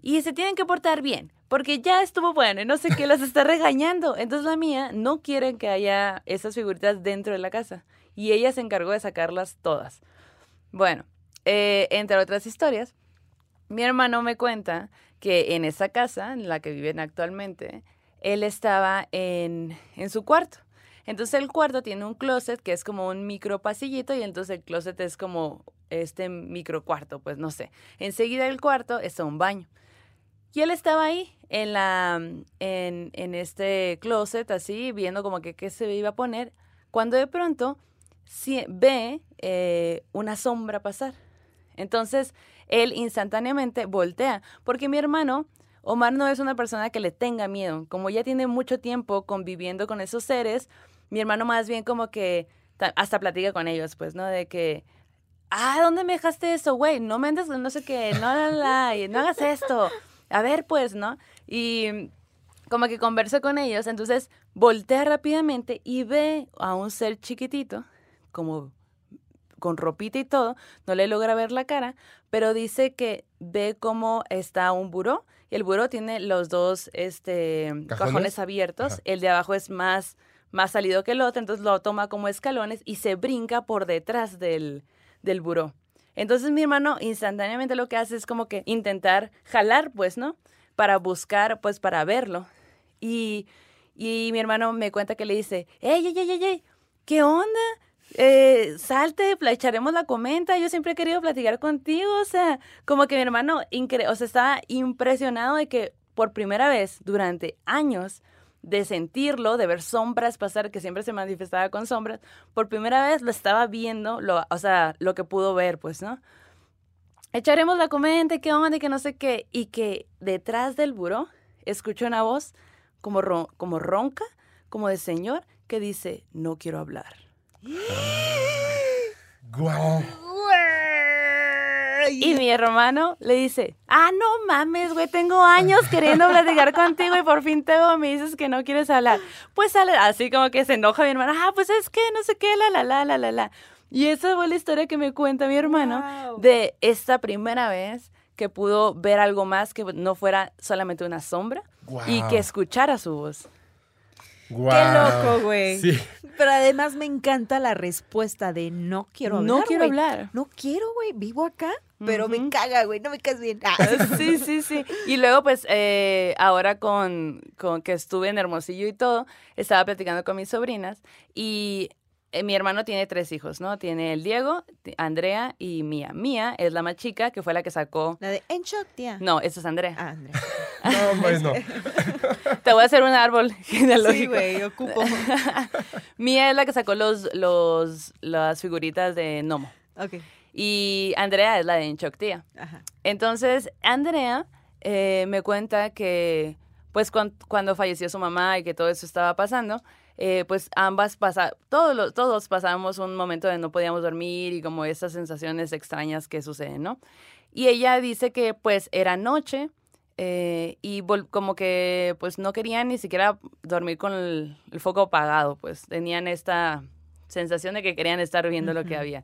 y se tienen que portar bien, porque ya estuvo bueno y no sé qué las está regañando. Entonces la mía no quiere que haya esas figuritas dentro de la casa y ella se encargó de sacarlas todas. Bueno, eh, entre otras historias, mi hermano me cuenta que en esa casa en la que viven actualmente, él estaba en, en su cuarto. Entonces el cuarto tiene un closet que es como un micro pasillito y entonces el closet es como este micro cuarto, pues no sé. Enseguida del cuarto está un baño. Y él estaba ahí en la en, en este closet así viendo como que qué se iba a poner cuando de pronto sí- ve eh, una sombra pasar. Entonces él instantáneamente voltea porque mi hermano Omar no es una persona que le tenga miedo. Como ya tiene mucho tiempo conviviendo con esos seres, mi hermano más bien como que ta- hasta platica con ellos, pues, ¿no? De que, ah, ¿dónde me dejaste eso, güey? No me andes, no sé qué, no, la, la, no hagas esto. A ver, pues, ¿no? Y como que conversa con ellos, entonces voltea rápidamente y ve a un ser chiquitito, como con ropita y todo, no le logra ver la cara, pero dice que ve cómo está un buró y el buró tiene los dos este, ¿Cajones? cajones, abiertos, Ajá. el de abajo es más, más salido que el otro, entonces lo toma como escalones y se brinca por detrás del, del buró. Entonces mi hermano instantáneamente lo que hace es como que intentar jalar, pues, ¿no? Para buscar, pues, para verlo. Y, y mi hermano me cuenta que le dice, ¡Ey, ey, ey, ey, ey! ¿Qué onda? Eh, salte, echaremos la comenta. Yo siempre he querido platicar contigo. O sea, como que mi hermano o sea, estaba impresionado de que por primera vez durante años de sentirlo, de ver sombras pasar, que siempre se manifestaba con sombras, por primera vez lo estaba viendo, lo, o sea, lo que pudo ver, pues, ¿no? Echaremos la comenta, qué onda, que no sé qué, y que detrás del buró escucho una voz como, como ronca, como de señor, que dice, no quiero hablar. Guau. Y mi hermano le dice, ah, no mames, güey, tengo años queriendo platicar contigo y por fin te veo, me dices que no quieres hablar. Pues sale así como que se enoja mi hermano, ah, pues es que no sé qué, la, la, la, la, la, la. Y esa fue la historia que me cuenta mi hermano Wow. de esta primera vez que pudo ver algo más que no fuera solamente una sombra y que escuchara su voz. Guau. Qué loco, güey. Sí. Pero además me encanta la respuesta de no quiero hablar. no quiero hablar. No quiero, güey. Vivo acá, pero me caga, güey. No me caes bien. Ah. Sí, sí, sí. Y luego, pues, eh, ahora con, con que estuve en Hermosillo y todo, estaba platicando con mis sobrinas y eh, mi hermano tiene tres hijos, ¿no? Tiene el Diego, Andrea y Mía. Mía es la más chica, que fue la que sacó... La de en shock, tía. No, esa es Andrea. Ah, Andrea. No, bueno. Te voy a hacer un árbol Sí, genealógico. güey, ocupo. Mía es la que sacó los, los, las figuritas de Nomo. ok. Y Andrea es la de Enchoc, tía. Ajá. Entonces, Andrea eh, me cuenta que, pues, cuan- cuando falleció su mamá y que todo eso estaba pasando, eh, pues ambas pasa, todos, los- todos pasamos un momento de no podíamos dormir y como esas sensaciones extrañas que suceden, ¿no? Y ella dice que pues era noche eh, y vol- como que pues no querían ni siquiera dormir con el, el foco apagado, pues tenían esta sensación de que querían estar viendo lo que había.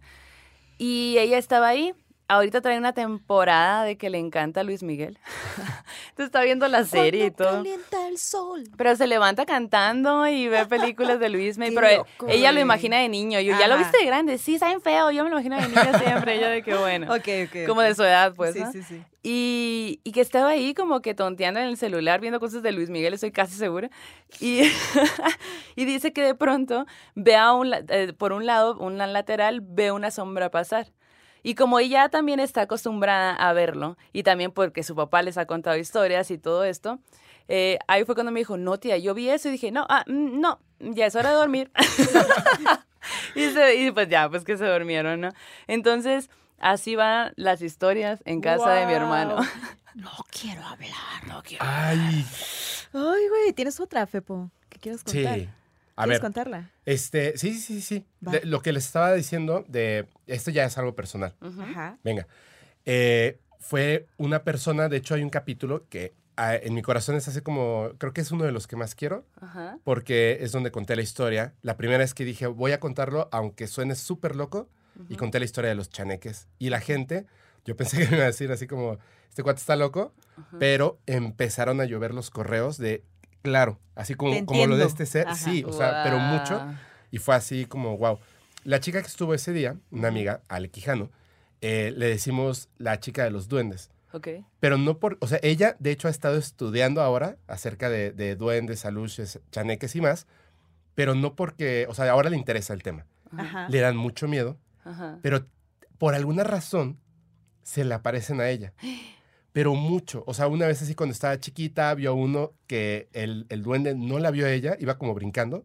Y ella estaba ahí. Ahorita trae una temporada de que le encanta Luis Miguel. Entonces está viendo la serie y todo. calienta el sol. Pero se levanta cantando y ve películas de Luis Miguel. Pero ella lo imagina de niño. Yo, ¿Ya lo viste de grande? Sí, saben feo. Yo me lo imagino de niño siempre. Yo de qué bueno. Ok, ok. Como de su edad, pues. sí, ¿no? sí, sí. Y, y que estaba ahí como que tonteando en el celular viendo cosas de Luis Miguel, estoy casi segura. Y, y dice que de pronto ve a un, eh, por un lado, una lateral, ve una sombra pasar. Y como ella también está acostumbrada a verlo, y también porque su papá les ha contado historias y todo esto, eh, ahí fue cuando me dijo, no tía, yo vi eso y dije, no, ah, mm, no, ya es hora de dormir. y, se- y pues ya, pues que se durmieron, ¿no? Entonces, así van las historias en casa de mi hermano. No quiero hablar. No quiero. Ay, Ay, güey, tienes otra, Fepo, que quieres sí. A ¿Quieres ver, contarla? este, sí, sí, sí. De- lo que les estaba diciendo de, esto ya es algo personal. Ajá. Venga. Eh, fue una persona, de hecho hay un capítulo que ah, en mi corazón es así como, creo que es uno de los que más quiero, Ajá. porque es donde conté la historia. La primera vez que dije, voy a contarlo, aunque suene súper loco, y conté la historia de los chaneques. Y la gente, yo pensé que me iba a decir así como, este cuate está loco, pero empezaron a llover los correos de, claro, así como, como lo de este ser, Ajá. sí, o sea, pero mucho. Y fue así como, wow. La chica que estuvo ese día, una amiga, Ale Quijano, eh, le decimos la chica de los duendes. Ok. Pero no por, o sea, ella de hecho ha estado estudiando ahora acerca de, de duendes, aluches, chaneques y más, pero no porque, o sea, ahora le interesa el tema. Ajá. Le dan mucho miedo, Ajá. pero por alguna razón se le aparecen a ella. Pero mucho. O sea, una vez así cuando estaba chiquita, vio uno que el, el duende no la vio a ella, iba como brincando.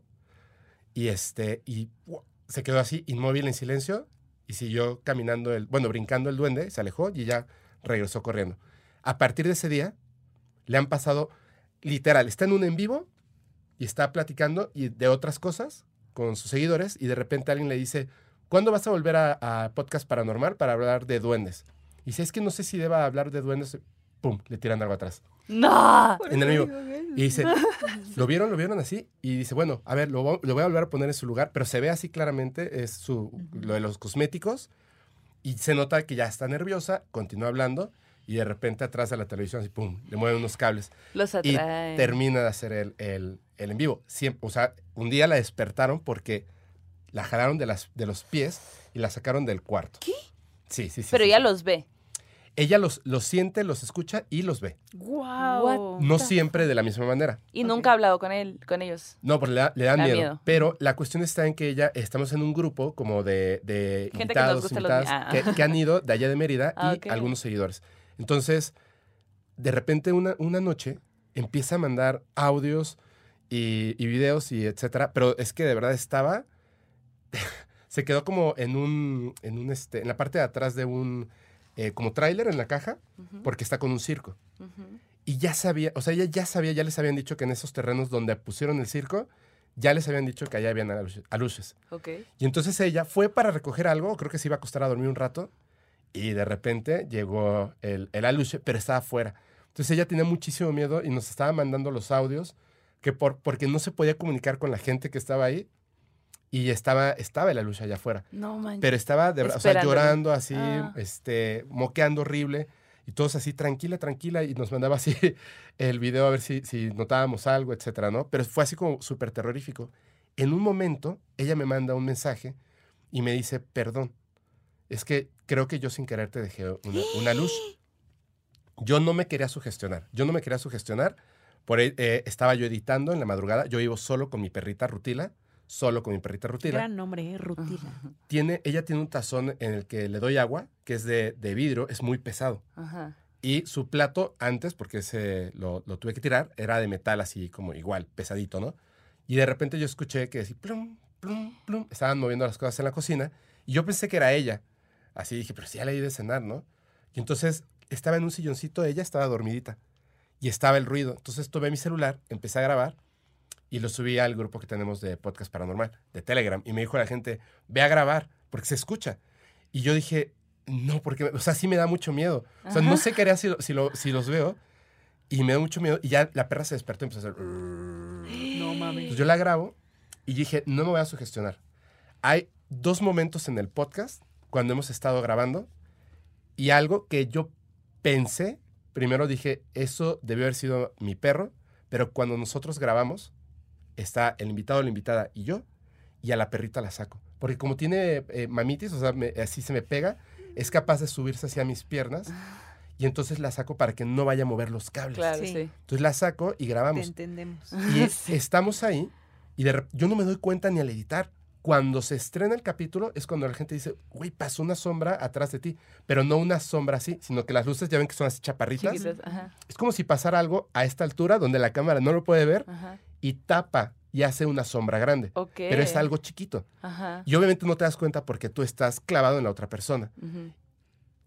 Y este, y se quedó así, inmóvil en silencio, y siguió caminando, el, bueno, brincando el duende, se alejó y ya regresó corriendo. A partir de ese día, le han pasado, literal, está en un en vivo y está platicando y de otras cosas con sus seguidores, y de repente alguien le dice, ¿cuándo vas a volver a Podcast Paranormal para hablar de duendes? Y si es que no sé si deba hablar de duendes, pum, le tiran algo atrás. ¡No! En el vivo. Y dice, ¿lo vieron? ¿Lo vieron así? Y dice, bueno, a ver, lo, lo voy a volver a poner en su lugar, pero se ve así claramente, es su, lo de los cosméticos, y se nota que ya está nerviosa, continúa hablando, y de repente atrás de la televisión, así, pum, le mueven unos cables, Los y atrae. termina de hacer el, el, el en vivo. Siempre, o sea, un día la despertaron porque la jalaron de, las, de los pies y la sacaron del cuarto. ¿Qué? Sí, sí, sí. Pero sí, ella sí. los ve. Ella los, los siente, los escucha y los ve. Wow. No siempre de la misma manera. Y nunca ha hablado con él, con ellos. No, porque le, da- le dan Da miedo. miedo. Pero la cuestión está en que ella, estamos en un grupo como de, de Gente que invitados, gusta los invitadas, mi- ah. que, que han ido de allá de Mérida Ah, y algunos seguidores. Entonces, de repente una, una noche empieza a mandar audios y, y videos y etcétera, pero es que de verdad estaba, se quedó como en un, en un este, en la parte de atrás de un, eh, como tráiler en la caja, porque está con un circo. Y ya sabía, o sea, ella ya sabía, ya les habían dicho que en esos terrenos donde pusieron el circo, ya les habían dicho que allá habían aluches. aluches. Ok. Y entonces ella fue para recoger algo, creo que se iba a acostar a dormir un rato, y de repente llegó el, el aluche, pero estaba afuera. Entonces ella tenía muchísimo miedo y nos estaba mandando los audios, que por, porque no se podía comunicar con la gente que estaba ahí, y estaba, estaba el aluche allá afuera. No manches. Pero estaba de verdad, o sea, Esperándolo. llorando así, Ah. este, moqueando horrible. Y todos así, tranquila, tranquila. Y nos mandaba así el video a ver si, si notábamos algo, etcétera, ¿no? Pero fue así como súper terrorífico. En un momento, ella me manda un mensaje y me dice, perdón, es que creo que yo sin querer te dejé una, una luz. Yo no me quería sugestionar. Yo no me quería sugestionar. Por ahí, eh, estaba yo editando en la madrugada. Yo vivo solo con mi perrita Rutila. Solo con mi perrita Rutila Gran nombre, ¿eh? Rutina. tiene, ella tiene un tazón en el que le doy agua, que es de, de vidrio, es muy pesado. Ajá. Y su plato antes, porque ese lo, lo tuve que tirar, era de metal así como igual, pesadito, ¿no? Y de repente yo escuché que así, plum, plum, plum, estaban moviendo las cosas en la cocina. Y yo pensé que era ella. Así dije, pero si ya le di de cenar, ¿no? Y entonces estaba en un silloncito, ella estaba dormidita. Y estaba el ruido. Entonces tomé mi celular, empecé a grabar. Y lo subí al grupo que tenemos de podcast paranormal, de Telegram. Y me dijo la gente, ve a grabar, porque se escucha. Y yo dije, no, porque, o sea, sí me da mucho miedo. O sea, no sé qué haría si, si, lo- si los veo. Y me da mucho miedo. Y ya la perra se despertó y empezó a hacer... No mames. Entonces yo la grabo y dije, no me voy a sugestionar. Hay dos momentos en el podcast cuando hemos estado grabando y algo que yo pensé, primero dije, eso debió haber sido mi perro, pero cuando nosotros grabamos, está el invitado, la invitada y yo, y a la perrita la saco. Porque como tiene eh, mamitis, o sea, me- así se me pega, es capaz de subirse hacia mis piernas y entonces la saco para que no vaya a mover los cables. Claro, Sí. sí. Entonces la saco y Te grabamos. entendemos. Y es- estamos ahí y de yo no me doy cuenta ni al editar. Cuando se estrena el capítulo es cuando la gente dice, güey, pasó una sombra atrás de ti. Pero no una sombra así, sino que las luces ya ven que son así chaparritas. Ajá, Es como si pasara algo a esta altura donde la cámara no lo puede ver ajá. Y tapa y hace una sombra grande. Ok. Pero es algo chiquito. Ajá. Y obviamente no te das cuenta porque tú estás clavado en la otra persona.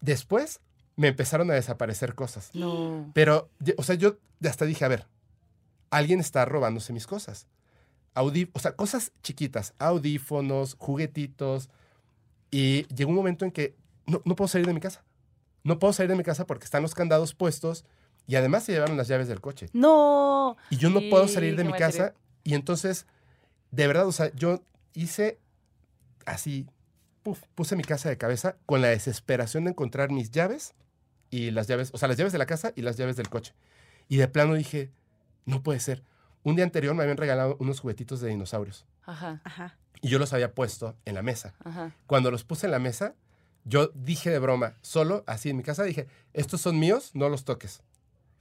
Después me empezaron a desaparecer cosas. No. Pero, o sea, yo hasta dije, a ver, alguien está robándose mis cosas. Audí o sea, cosas chiquitas, audífonos, juguetitos. Y llegó un momento en que no, no puedo salir de mi casa. No puedo salir de mi casa porque están los candados puestos y además se llevaron las llaves del coche. No. Y yo no puedo salir de mi casa. Y entonces, de verdad, o sea, yo hice así, puf, puse mi casa de cabeza con la desesperación de encontrar mis llaves y las llaves, o sea, las llaves de la casa y las llaves del coche. Y de plano dije, no puede ser. Un día anterior me habían regalado unos juguetitos de dinosaurios Ajá, Ajá. y yo los había puesto en la mesa. ajá. Cuando los puse en la mesa, yo dije de broma, solo así en mi casa, dije, estos son míos, no los toques.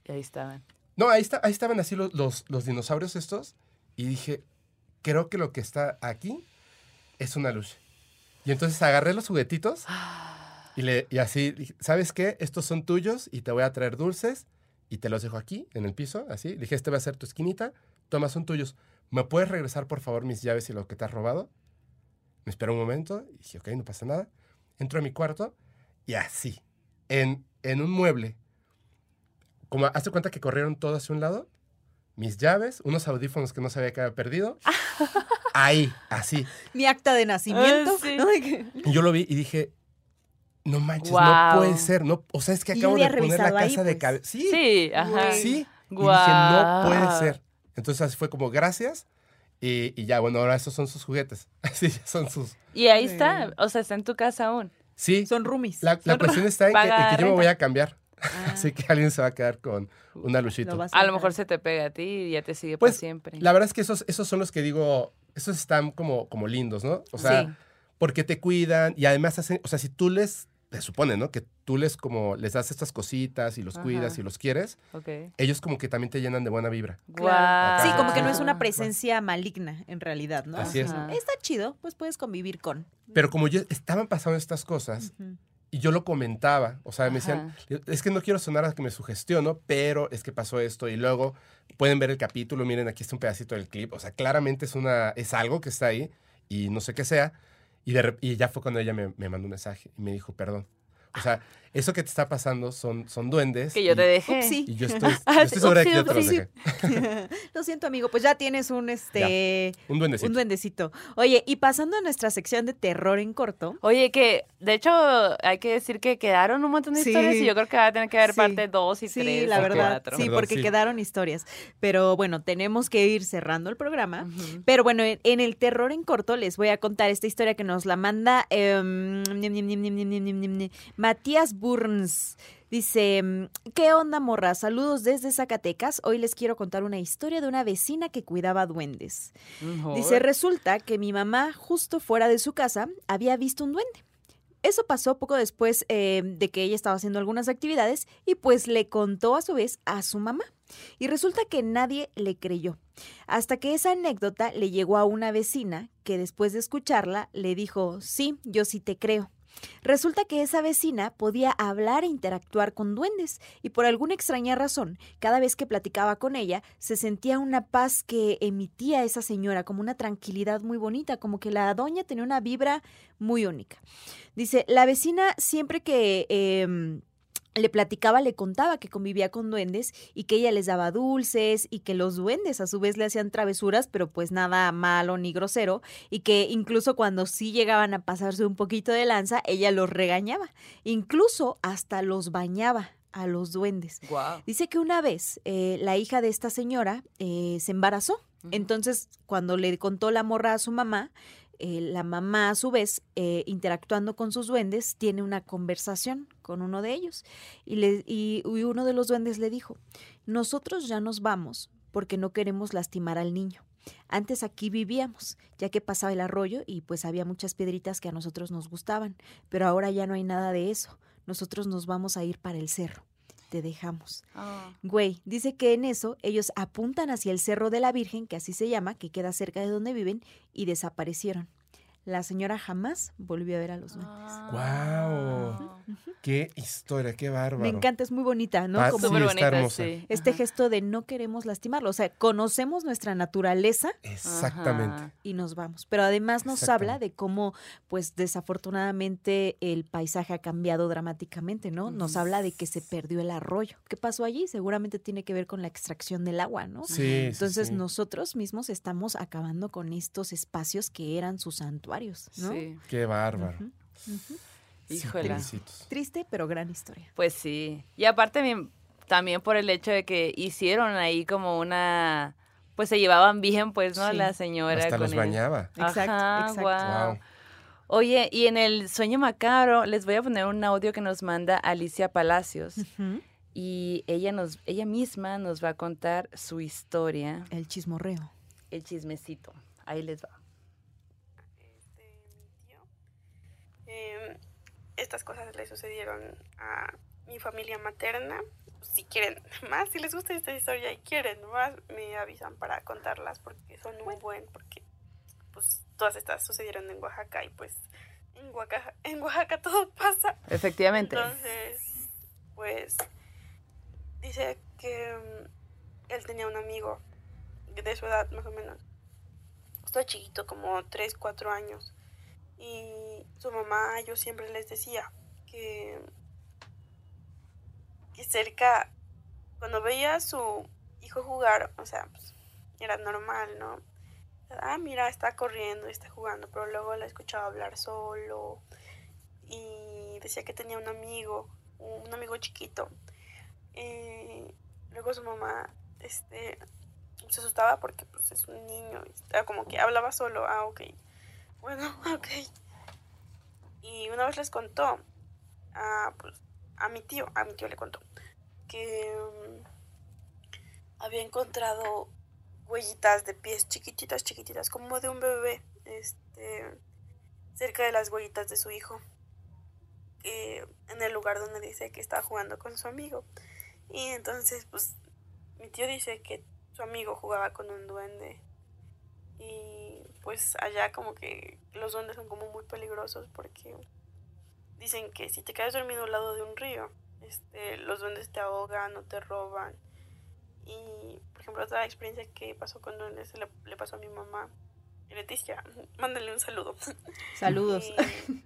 Y ahí estaban. No, ahí, está, ahí estaban así los, los, los dinosaurios estos. Y dije, creo que lo que está aquí es una luz. Y entonces agarré los juguetitos y, le, y así, ¿sabes qué? Estos son tuyos y te voy a traer dulces y te los dejo aquí, en el piso, así. Dije, este va a ser tu esquinita, toma, son tuyos. ¿Me puedes regresar, por favor, mis llaves y lo que te has robado? Me esperó un momento y dije, ok, no pasa nada. Entro a mi cuarto y así, en, en un mueble, como hazte cuenta que corrieron todo hacia un lado, mis llaves, unos audífonos que no sabía que había perdido, ahí, así. Mi acta de nacimiento. Sí. ¿no? Y yo lo vi y dije, no manches, no Guau. puede ser, no, o sea, es que acabo de poner la revisado ahí, casa de pues. cabeza. Sí, Sí, ajá. Sí. Y dije, no puede ser. Entonces así fue como, gracias. Y, y ya, bueno, ahora esos son sus juguetes. Así son sus. Y ahí Sí. está, o sea, está en tu casa aún. Sí, Son roomies. la, la cuestión está en que, en que yo me voy a cambiar. Ah, Así que alguien se va a quedar con una luchita. lo A lo mejor se te pega a ti y ya te sigue Pues, para siempre. La verdad es que esos, esos son los que digo, esos están como, como lindos, ¿no? O sea, Sí. porque te cuidan y además hacen, o sea, si tú les, se supone, ¿no? Que tú les como, les das estas cositas y los Ajá. cuidas y los quieres, Ok. ellos como que también te llenan de buena vibra. Guau. Sí, como que no es una presencia maligna, en realidad, ¿no? Así es. Ajá. Está chido, pues puedes convivir con. Pero como yo estaban pasando estas cosas. Y yo lo comentaba, o sea, me decían, es que no quiero sonar a que me sugestiono, pero es que pasó esto y luego pueden ver el capítulo, miren, aquí está un pedacito del clip, o sea, claramente es una es algo que está ahí y no sé qué sea y, de y ya fue cuando ella me, me mandó un mensaje y me dijo, "Perdón." O sea, eso que te está pasando son, son duendes. Que yo te dejé. Y yo estoy, ah, sobre aquí, Lo siento, amigo, pues ya tienes un este un duendecito. Un duendecito. Oye, y pasando a nuestra sección de terror en corto. Oye, que de hecho hay que decir que quedaron un montón de historias y yo creo que va a tener que haber sí. parte 2 y 3. Sí, la verdad. Sí, porque quedaron historias. Pero bueno, tenemos que ir cerrando el programa. Pero bueno, en, el terror en corto les voy a contar esta historia que nos la manda eh, Matías Burns. Dice, em, ¿qué onda morra? Saludos desde Zacatecas. Hoy les quiero contar una historia de una vecina que cuidaba duendes. Dice, resulta que mi mamá justo fuera de su casa había visto un duende. Eso pasó poco después eh, de que ella estaba haciendo algunas actividades y pues le contó a su vez a su mamá. Y resulta que nadie le creyó. Hasta que esa anécdota le llegó a una vecina que después de escucharla le dijo, sí, yo sí te creo. Resulta que esa vecina podía hablar e interactuar con duendes y por alguna extraña razón, cada vez que platicaba con ella, se sentía una paz que emitía esa señora, como una tranquilidad muy bonita, como que la doña tenía una vibra muy única. Dice, la vecina siempre que... em, le platicaba, le contaba que convivía con duendes y que ella les daba dulces y que los duendes a su vez le hacían travesuras, pero pues nada malo ni grosero y que incluso cuando sí llegaban a pasarse un poquito de lanza, ella los regañaba, incluso hasta los bañaba a los duendes. Dice que una vez eh, la hija de esta señora eh, se embarazó, entonces cuando le contó la morra a su mamá, eh, la mamá a su vez, eh, interactuando con sus duendes, tiene una conversación con uno de ellos. Y, le, y, y uno de los duendes le dijo, nosotros ya nos vamos porque no queremos lastimar al niño. Antes aquí vivíamos, ya que pasaba el arroyo y pues había muchas piedritas que a nosotros nos gustaban, pero ahora ya no hay nada de eso. Nosotros nos vamos a ir para el cerro. Te dejamos. Ah. Güey, dice que en eso ellos apuntan hacia el Cerro de la Virgen, que así se llama, que queda cerca de donde viven, y desaparecieron. La señora jamás volvió a ver a los duendes. Ah. Qué historia, qué bárbaro. Me encanta, es muy bonita, ¿no? Ah, Como sí, bonita, hermosa. sí. este Ajá. gesto de no queremos lastimarlo. O sea, conocemos nuestra naturaleza Exactamente. Ajá. y nos vamos. Pero además nos habla de cómo, pues desafortunadamente, el paisaje ha cambiado dramáticamente, ¿no? Nos habla de que se perdió el arroyo. ¿Qué pasó allí? Seguramente tiene que ver con la extracción del agua, ¿no? Sí, Entonces sí. nosotros mismos estamos acabando con estos espacios que eran sus santuarios, ¿no? Sí. Qué bárbaro. Sí, Híjola. pobrecitos. Triste, pero gran historia. Pues sí. Y aparte también por el hecho de que hicieron ahí como una... Pues se llevaban bien, pues, ¿no? Sí. La señora Hasta con los él. bañaba. Exacto, Ajá, exacto. Wow. Oye, y en el sueño macabro les voy a poner un audio que nos manda Alicia Palacios. Y ella nos, ella misma nos va a contar su historia, El chismorreo. el chismecito. Ahí les va. este, mi tío. Em, estas cosas le sucedieron a mi familia materna. Si quieren más, si les gusta esta historia y quieren más, me avisan para contarlas porque son un buen, porque pues todas estas sucedieron en Oaxaca y pues en Oaxaca, en Oaxaca todo pasa. Efectivamente. Entonces, pues dice que mm, él tenía un amigo de su edad más o menos. Estaba chiquito, como 3, 4 años. Y su mamá, yo siempre les decía que, que cerca, cuando veía a su hijo jugar, o sea, pues, era normal, ¿no? Ah, mira, está corriendo, está jugando, pero luego la escuchaba hablar solo y decía que tenía un amigo, un amigo chiquito. Y luego su mamá este, se asustaba porque pues, es un niño, y como que hablaba solo, ah, ok, bueno, ok. Y una vez les contó a, pues, a mi tío, a mi tío le contó, que mm, había encontrado huellitas de pies chiquititas, chiquititas, como de un bebé, este, cerca de las huellitas de su hijo en el lugar donde dice que estaba jugando con su amigo. Y entonces, pues, mi tío dice que su amigo jugaba con un duende. Y pues allá como que los duendes son como muy peligrosos porque dicen que si te quedas dormido al lado de un río, este, los duendes te ahogan o te roban. Y, por ejemplo, otra experiencia que pasó con duendes le, le pasó a mi mamá, Leticia. Mándale un saludo. Saludos. Y,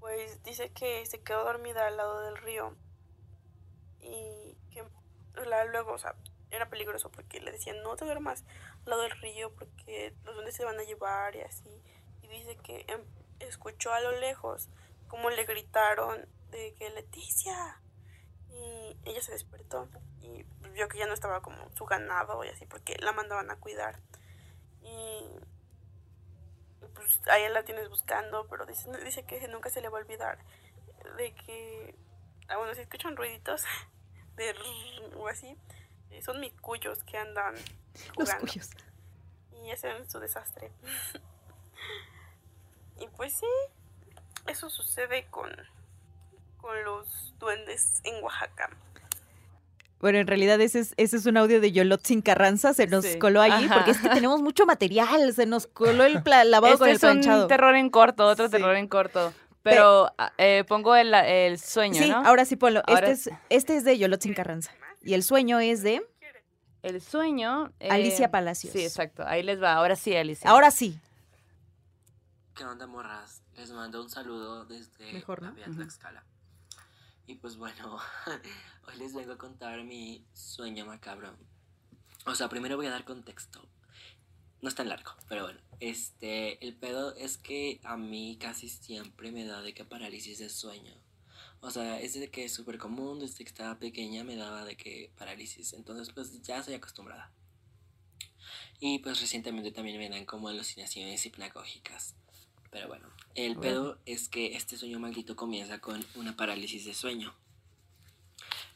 pues dice que se quedó dormida al lado del río y que la- luego, o sea, era peligroso porque le decían no te duermas al lado del río porque los duendes se van a llevar y así. Y dice que em- escuchó a lo lejos como le gritaron de que Leticia. Y ella se despertó y vio que ya no estaba como su ganado y así porque la mandaban a cuidar. Y pues ahí la tienes buscando, pero dice, dice que nunca se le va a olvidar de que, bueno, si escuchan ruiditos de o así, son mis cuyos que andan Los jugando cuyos. y hacen su desastre. y pues sí, eso sucede con, con los duendes en Oaxaca. Bueno, en realidad ese es, ese es un audio de Yolotzin Carranza, se nos Sí. coló allí, Ajá. porque es que tenemos mucho material, se nos coló el lavado Este con el es un planchado. terror en corto, otro Sí. terror en corto. Pero ah, eh, pongo el, el sueño, Sí, ¿no? ahora sí ponlo. Ahora- Este, es, este es de Yolotzin Carranza. Y el sueño es de El sueño. eh, Alicia Palacios. Sí, exacto. Ahí les va. Ahora sí, Alicia. Ahora sí. ¿Qué onda, morras? Les mando un saludo desde Mejor, ¿no? la. Tlaxcala. Y pues bueno, hoy les vengo a contar mi sueño macabro. O sea, primero voy a dar contexto. No es tan largo, pero bueno. Este, el pedo es que a mí casi siempre me da de que parálisis de sueño. O sea, es de que es súper común, desde que estaba pequeña me daba de que parálisis. Entonces, pues ya soy acostumbrada. Y pues recientemente también me dan como alucinaciones hipnagógicas. Pero bueno, el pedo es que este sueño maldito comienza con una parálisis de sueño.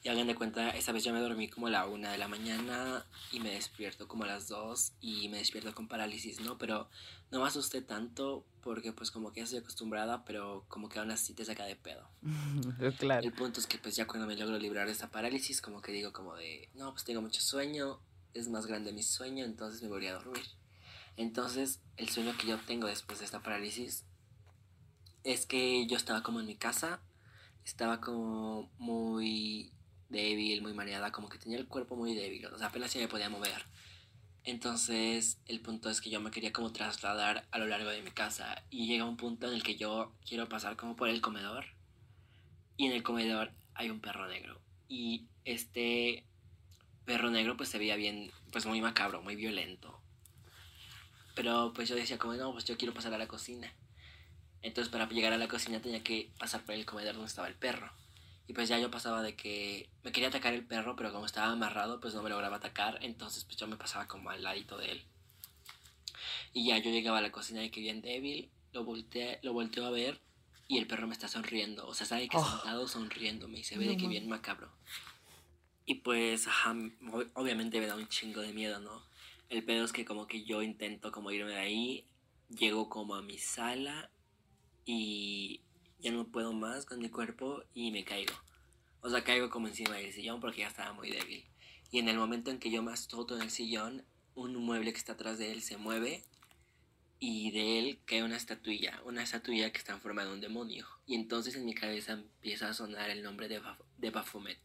Y hagan de cuenta, esta vez yo me dormí como a la una de la mañana y me despierto como a las dos y me despierto con parálisis, ¿no? Pero no me asusté tanto porque pues como que ya estoy acostumbrada, pero como que aún así te saca de pedo. claro. El punto es que pues ya cuando me logro librar de esta parálisis, como que digo como de, no, pues tengo mucho sueño, es más grande mi sueño, entonces me voy a dormir. Entonces, el sueño que yo tengo después de esta parálisis es que yo estaba como en mi casa, estaba como muy débil, muy mareada, como que tenía el cuerpo muy débil, o sea, apenas se me podía mover. Entonces, el punto es que yo me quería como trasladar a lo largo de mi casa y llega un punto en el que yo quiero pasar como por el comedor y en el comedor hay un perro negro y este perro negro pues se veía bien, pues muy macabro, muy violento. Pero pues yo decía como, no, pues yo quiero pasar a la cocina. Entonces para llegar a la cocina tenía que pasar por el comedor donde estaba el perro. Y pues ya yo pasaba de que me quería atacar el perro, pero como estaba amarrado, pues no me lograba atacar. Entonces pues yo me pasaba como al ladito de él. Y ya yo llegaba a la cocina y que bien débil, lo volteé, lo volteo a ver y el perro me está sonriendo. O sea, sabe que Oh. sentado sonriéndome y se ve de que bien macabro. Y pues, ajá, ob- obviamente me da un chingo de miedo, ¿no? El pedo es que como que yo intento como irme de ahí, llego como a mi sala y ya no puedo más con mi cuerpo y me caigo. O sea, caigo como encima del sillón porque ya estaba muy débil. Y en el momento en que yo me azoto en el sillón, un mueble que está atrás de él se mueve y de él cae una estatuilla, una estatuilla que está en forma de un demonio. Y entonces en mi cabeza empieza a sonar el nombre de, Baf- de Baphomet.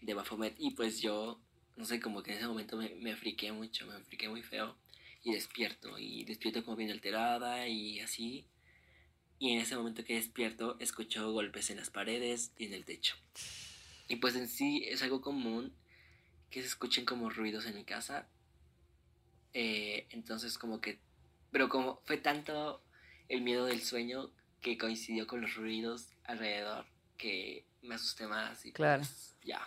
De Baphomet. Y pues yo, no sé, como que en ese momento me, me friqué mucho, me friqué muy feo. Y despierto, y despierto como bien alterada y así. Y en ese momento que despierto, escucho golpes en las paredes y en el techo. Y pues en sí es algo común que se escuchen como ruidos en mi casa. Eh, entonces como que... Pero como fue tanto el miedo del sueño que coincidió con los ruidos alrededor que me asusté más y Claro. pues, ya,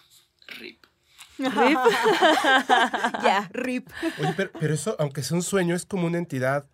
rip. ya, rip. Oye, pero, pero eso, aunque sea un sueño, es como una entidad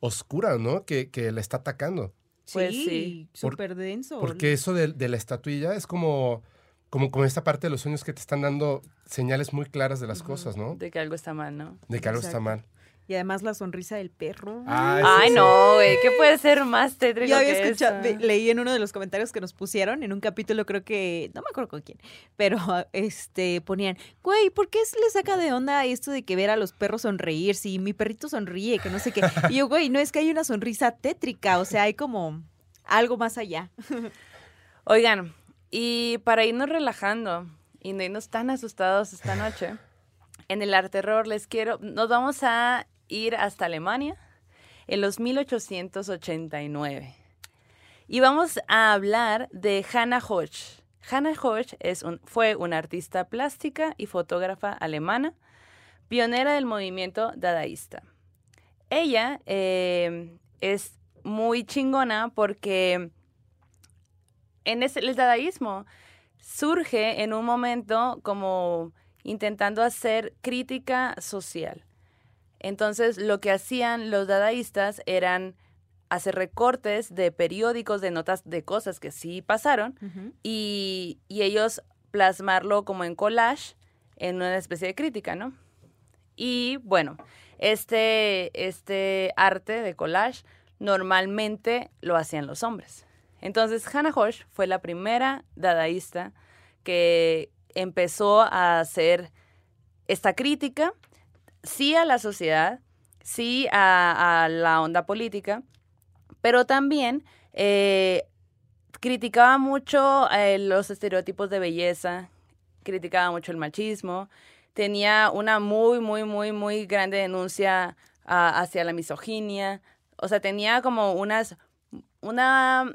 oscura, ¿no? Que, que la está atacando. Pues sí. Súper denso. Porque eso de, de la estatuilla es como, como con esta parte de los sueños que te están dando señales muy claras de las cosas, ¿no? De que algo está mal, ¿no? De que algo está mal. Y además la sonrisa del perro. Ah, Ay, sí, no, güey. ¿Qué puede ser más tétrico Yo había que escuchado, eso? leí en uno de los comentarios que nos pusieron, en un capítulo creo que, no me acuerdo con quién, pero este ponían, güey, ¿por qué se le saca de onda esto de que ver a los perros sonreír? Si mi perrito sonríe, que no sé qué. Y yo, güey, no es que hay una sonrisa tétrica, o sea, hay como algo más allá. Oigan, y para irnos relajando y no irnos tan asustados esta noche, en el arte terror les quiero, nos vamos a ir hasta Alemania en los 1889. Y vamos a hablar de Hannah Hoch. Hannah Hoch es fue una artista plástica y fotógrafa alemana, pionera del movimiento dadaísta. Ella eh, es muy chingona porque en el dadaísmo surge en un momento como intentando hacer crítica social. Entonces, lo que hacían los dadaístas eran hacer recortes de periódicos, de notas de cosas que sí pasaron, y, y ellos plasmarlo como en collage, en una especie de crítica, ¿no? Y bueno, este, este arte de collage normalmente lo hacían los hombres. Entonces, Hannah Hoch fue la primera dadaísta que empezó a hacer esta crítica, sí a la sociedad, sí a, la onda política, pero también eh, criticaba mucho eh, los estereotipos de belleza, criticaba mucho el machismo, tenía una muy, muy, muy, muy grande denuncia ah, hacia la misoginia, o sea, tenía como unas, una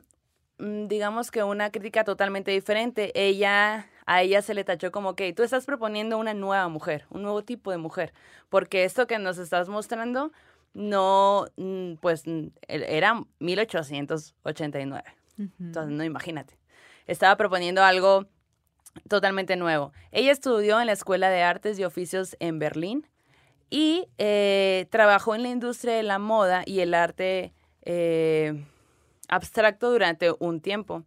mm, digamos que una crítica totalmente diferente. Ella, a ella se le tachó como que tú estás proponiendo una nueva mujer, un nuevo tipo de mujer, porque esto que nos estás mostrando no, mm, pues mm, era 1889. Entonces, no imagínate. Estaba proponiendo algo totalmente nuevo. Ella estudió en la Escuela de Artes y Oficios en Berlín y eh, trabajó en la industria de la moda y el arte eh, abstracto durante un tiempo.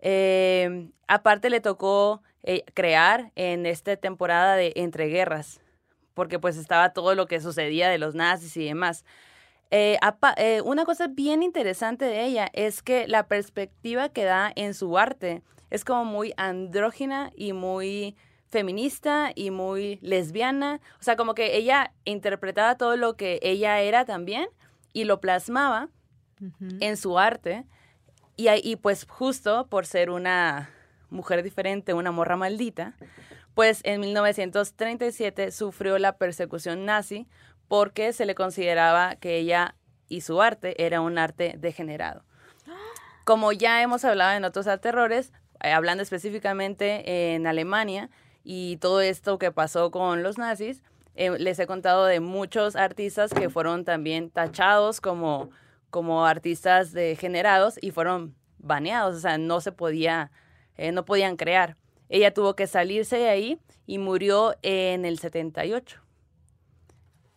Eh, aparte le tocó eh, crear en esta temporada de entreguerras, porque pues estaba todo lo que sucedía de los nazis y demás. Eh, eh, una cosa bien interesante de ella es que la perspectiva que da en su arte es como muy andrógina y muy feminista y muy lesbiana. O sea, como que ella interpretaba todo lo que ella era también y lo plasmaba en su arte. Y, y pues justo por ser una mujer diferente, una morra maldita, pues en 1937 sufrió la persecución nazi porque se le consideraba que ella y su arte era un arte degenerado. Como ya hemos hablado en otros terrores, hablando específicamente en Alemania y todo esto que pasó con los nazis, eh, les he contado de muchos artistas que fueron también tachados como, como artistas degenerados y fueron baneados, o sea, no se podía, eh, no podían crear. Ella tuvo que salirse de ahí y murió en el 78.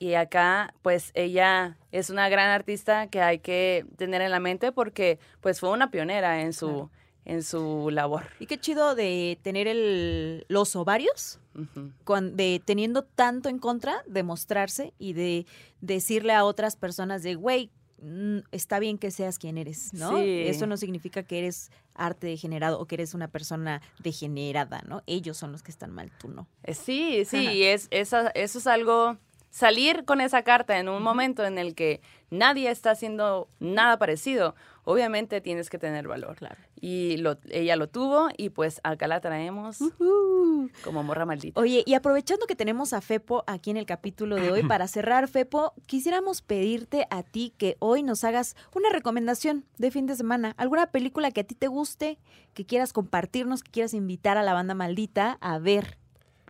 Y acá, pues ella es una gran artista que hay que tener en la mente porque, pues, fue una pionera en su, Claro. en su labor. Y qué chido de tener el, los ovarios, cuan- de teniendo tanto en contra, de mostrarse y de decirle a otras personas de, güey, está bien que seas quien eres, ¿no? Sí. Eso no significa que eres arte degenerado o que eres una persona degenerada, ¿no? Ellos son los que están mal, tú no. Eh, Sí, sí, y es, esa- eso es algo, salir con esa carta en un momento en el que nadie está haciendo nada parecido, obviamente tienes que tener valor. Claro. Y lo, ella lo tuvo y pues acá la traemos como morra maldita. Oye, y aprovechando que tenemos a Fepo aquí en el capítulo de hoy, para cerrar, Fepo, quisiéramos pedirte a ti que hoy nos hagas una recomendación de fin de semana, alguna película que a ti te guste, que quieras compartirnos, que quieras invitar a la banda maldita a ver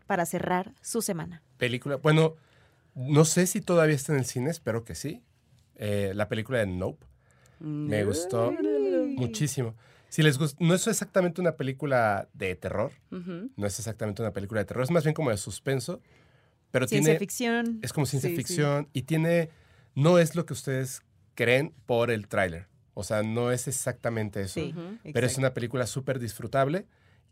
para cerrar su semana. Película, bueno, no sé si todavía está en el cine, espero que sí. Eh, la película de Nope me gustó muchísimo. Si les gusta, no es exactamente una película de terror, no es exactamente una película de terror, es más bien como de suspenso, pero Ciencia tiene, ficción. es como ciencia Sí, sí. ficción y tiene, no es lo que ustedes creen por el tráiler, o sea, no es exactamente eso, Sí, pero es una película súper disfrutable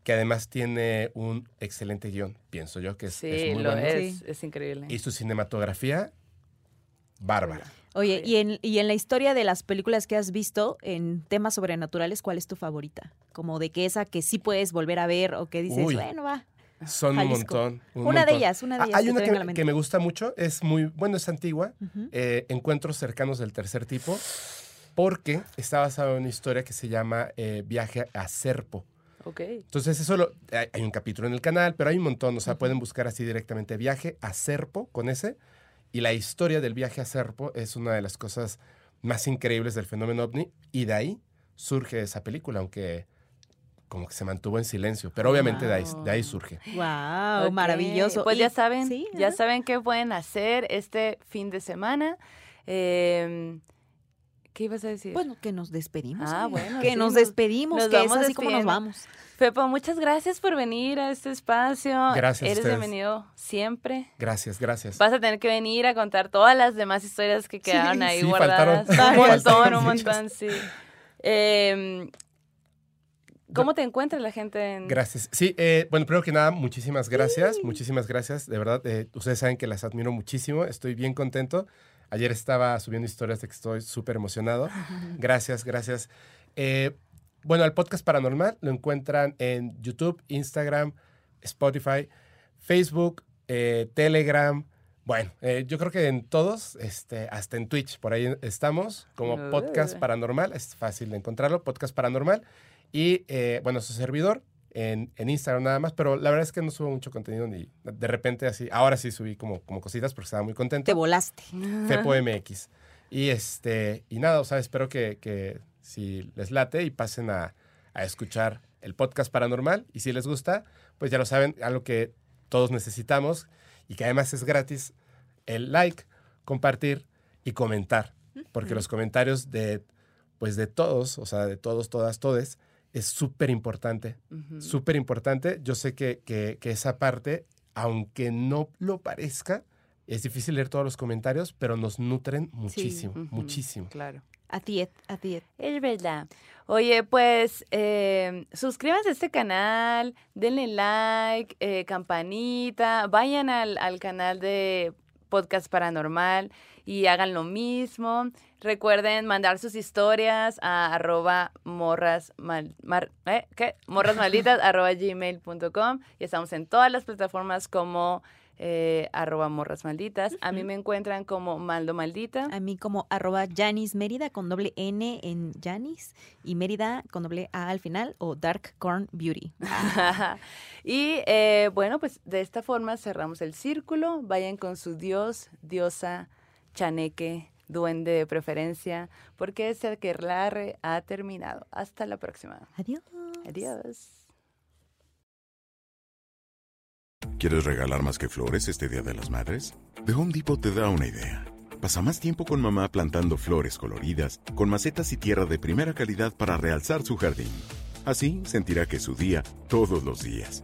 que además tiene un excelente guion, pienso yo, que es, Sí, es muy lo bueno. es, Sí. es increíble. Y su cinematografía, bárbara. Oye, y en, y en la historia de las películas que has visto en temas sobrenaturales, ¿cuál es tu favorita? Como de que esa que sí puedes volver a ver o que dices, Uy. bueno, va. Son Jalisco. un montón. un Una de ellas, una de Ah, ellas. Hay que una que, me- mente. que me gusta mucho, es muy, bueno, es antigua, eh, Encuentros cercanos del tercer tipo, porque está basado en una historia que se llama eh, Viaje a Serpo. Ok. Entonces, eso lo, hay, hay un capítulo en el canal, pero hay un montón, o sea, pueden buscar así directamente Viaje a Serpo con ese. Y la historia del viaje a Serpo es una de las cosas más increíbles del fenómeno ovni, y de ahí surge esa película, aunque como que se mantuvo en silencio, pero obviamente de ahí, de ahí surge. Wow, maravilloso. Pues ya saben, sí, ya saben qué pueden hacer este fin de semana. Eh, ¿Qué ibas a decir? Bueno, que nos despedimos. Ah, bueno, que sí, nos despedimos, nos que es así como nos vamos. Pepo, muchas gracias por venir a este espacio. Gracias Eres ustedes. bienvenido siempre. Gracias, gracias. Vas a tener que venir a contar todas las demás historias que quedaron ahí sí, guardadas. faltaron- un montón, faltaron un montón, sí. Eh, ¿Cómo te encuentra la gente en Gracias. Sí, eh, bueno, primero que nada, muchísimas gracias, muchísimas gracias. De verdad, eh, ustedes saben que las admiro muchísimo, estoy bien contento. Ayer estaba subiendo historias de que estoy súper emocionado. Gracias, gracias. Eh, bueno, el podcast paranormal lo encuentran en YouTube, Instagram, Spotify, Facebook, eh, Telegram. Bueno, eh, yo creo que en todos, este, hasta en Twitch, por ahí estamos, como podcast paranormal, es fácil de encontrarlo, podcast paranormal. Y bueno, su servidor en, en Instagram nada más, pero la verdad es que no subo mucho contenido ni de repente así. Ahora sí subí como, como cositas porque estaba muy contento. Te volaste. Fepo MX. Y este, y nada, o sea, espero que, que si les late y pasen a, a escuchar el podcast paranormal. Y si les gusta, pues ya lo saben, algo que todos necesitamos y que además es gratis, el like, compartir y comentar. Porque los comentarios de, pues de todos, o sea, de todos, todas, todes, es súper importante. Ujú. Súper importante. Yo sé que, que- que esa parte, aunque no lo parezca, es difícil leer todos los comentarios, pero nos nutren muchísimo, muchísimo. Claro. A ti, a ti. Es verdad. Oye, pues eh, suscríbanse a este canal, denle like, eh, campanita, vayan al, al canal de Podcast Paranormal y hagan lo mismo. Recuerden mandar sus historias a arroba morras, mal- mar- ¿eh? arroba gmail.com y estamos en todas las plataformas como eh, arroba morras malditas. A mí me encuentran como Maldo Maldita. A mí como arroba Janis Mérida con doble N en Janis y Mérida con doble A al final o Dark Corn Beauty. y eh, bueno, pues de esta forma cerramos el círculo. Vayan con su dios, diosa, chaneque, duende de preferencia, porque aquelarre ha terminado. Hasta la próxima. Adiós. Adiós. ¿Quieres regalar más que flores este Día de las Madres? The Home Depot te da una idea. Pasa más tiempo con mamá plantando flores coloridas, con macetas y tierra de primera calidad para realzar su jardín. Así sentirá que es su día todos los días.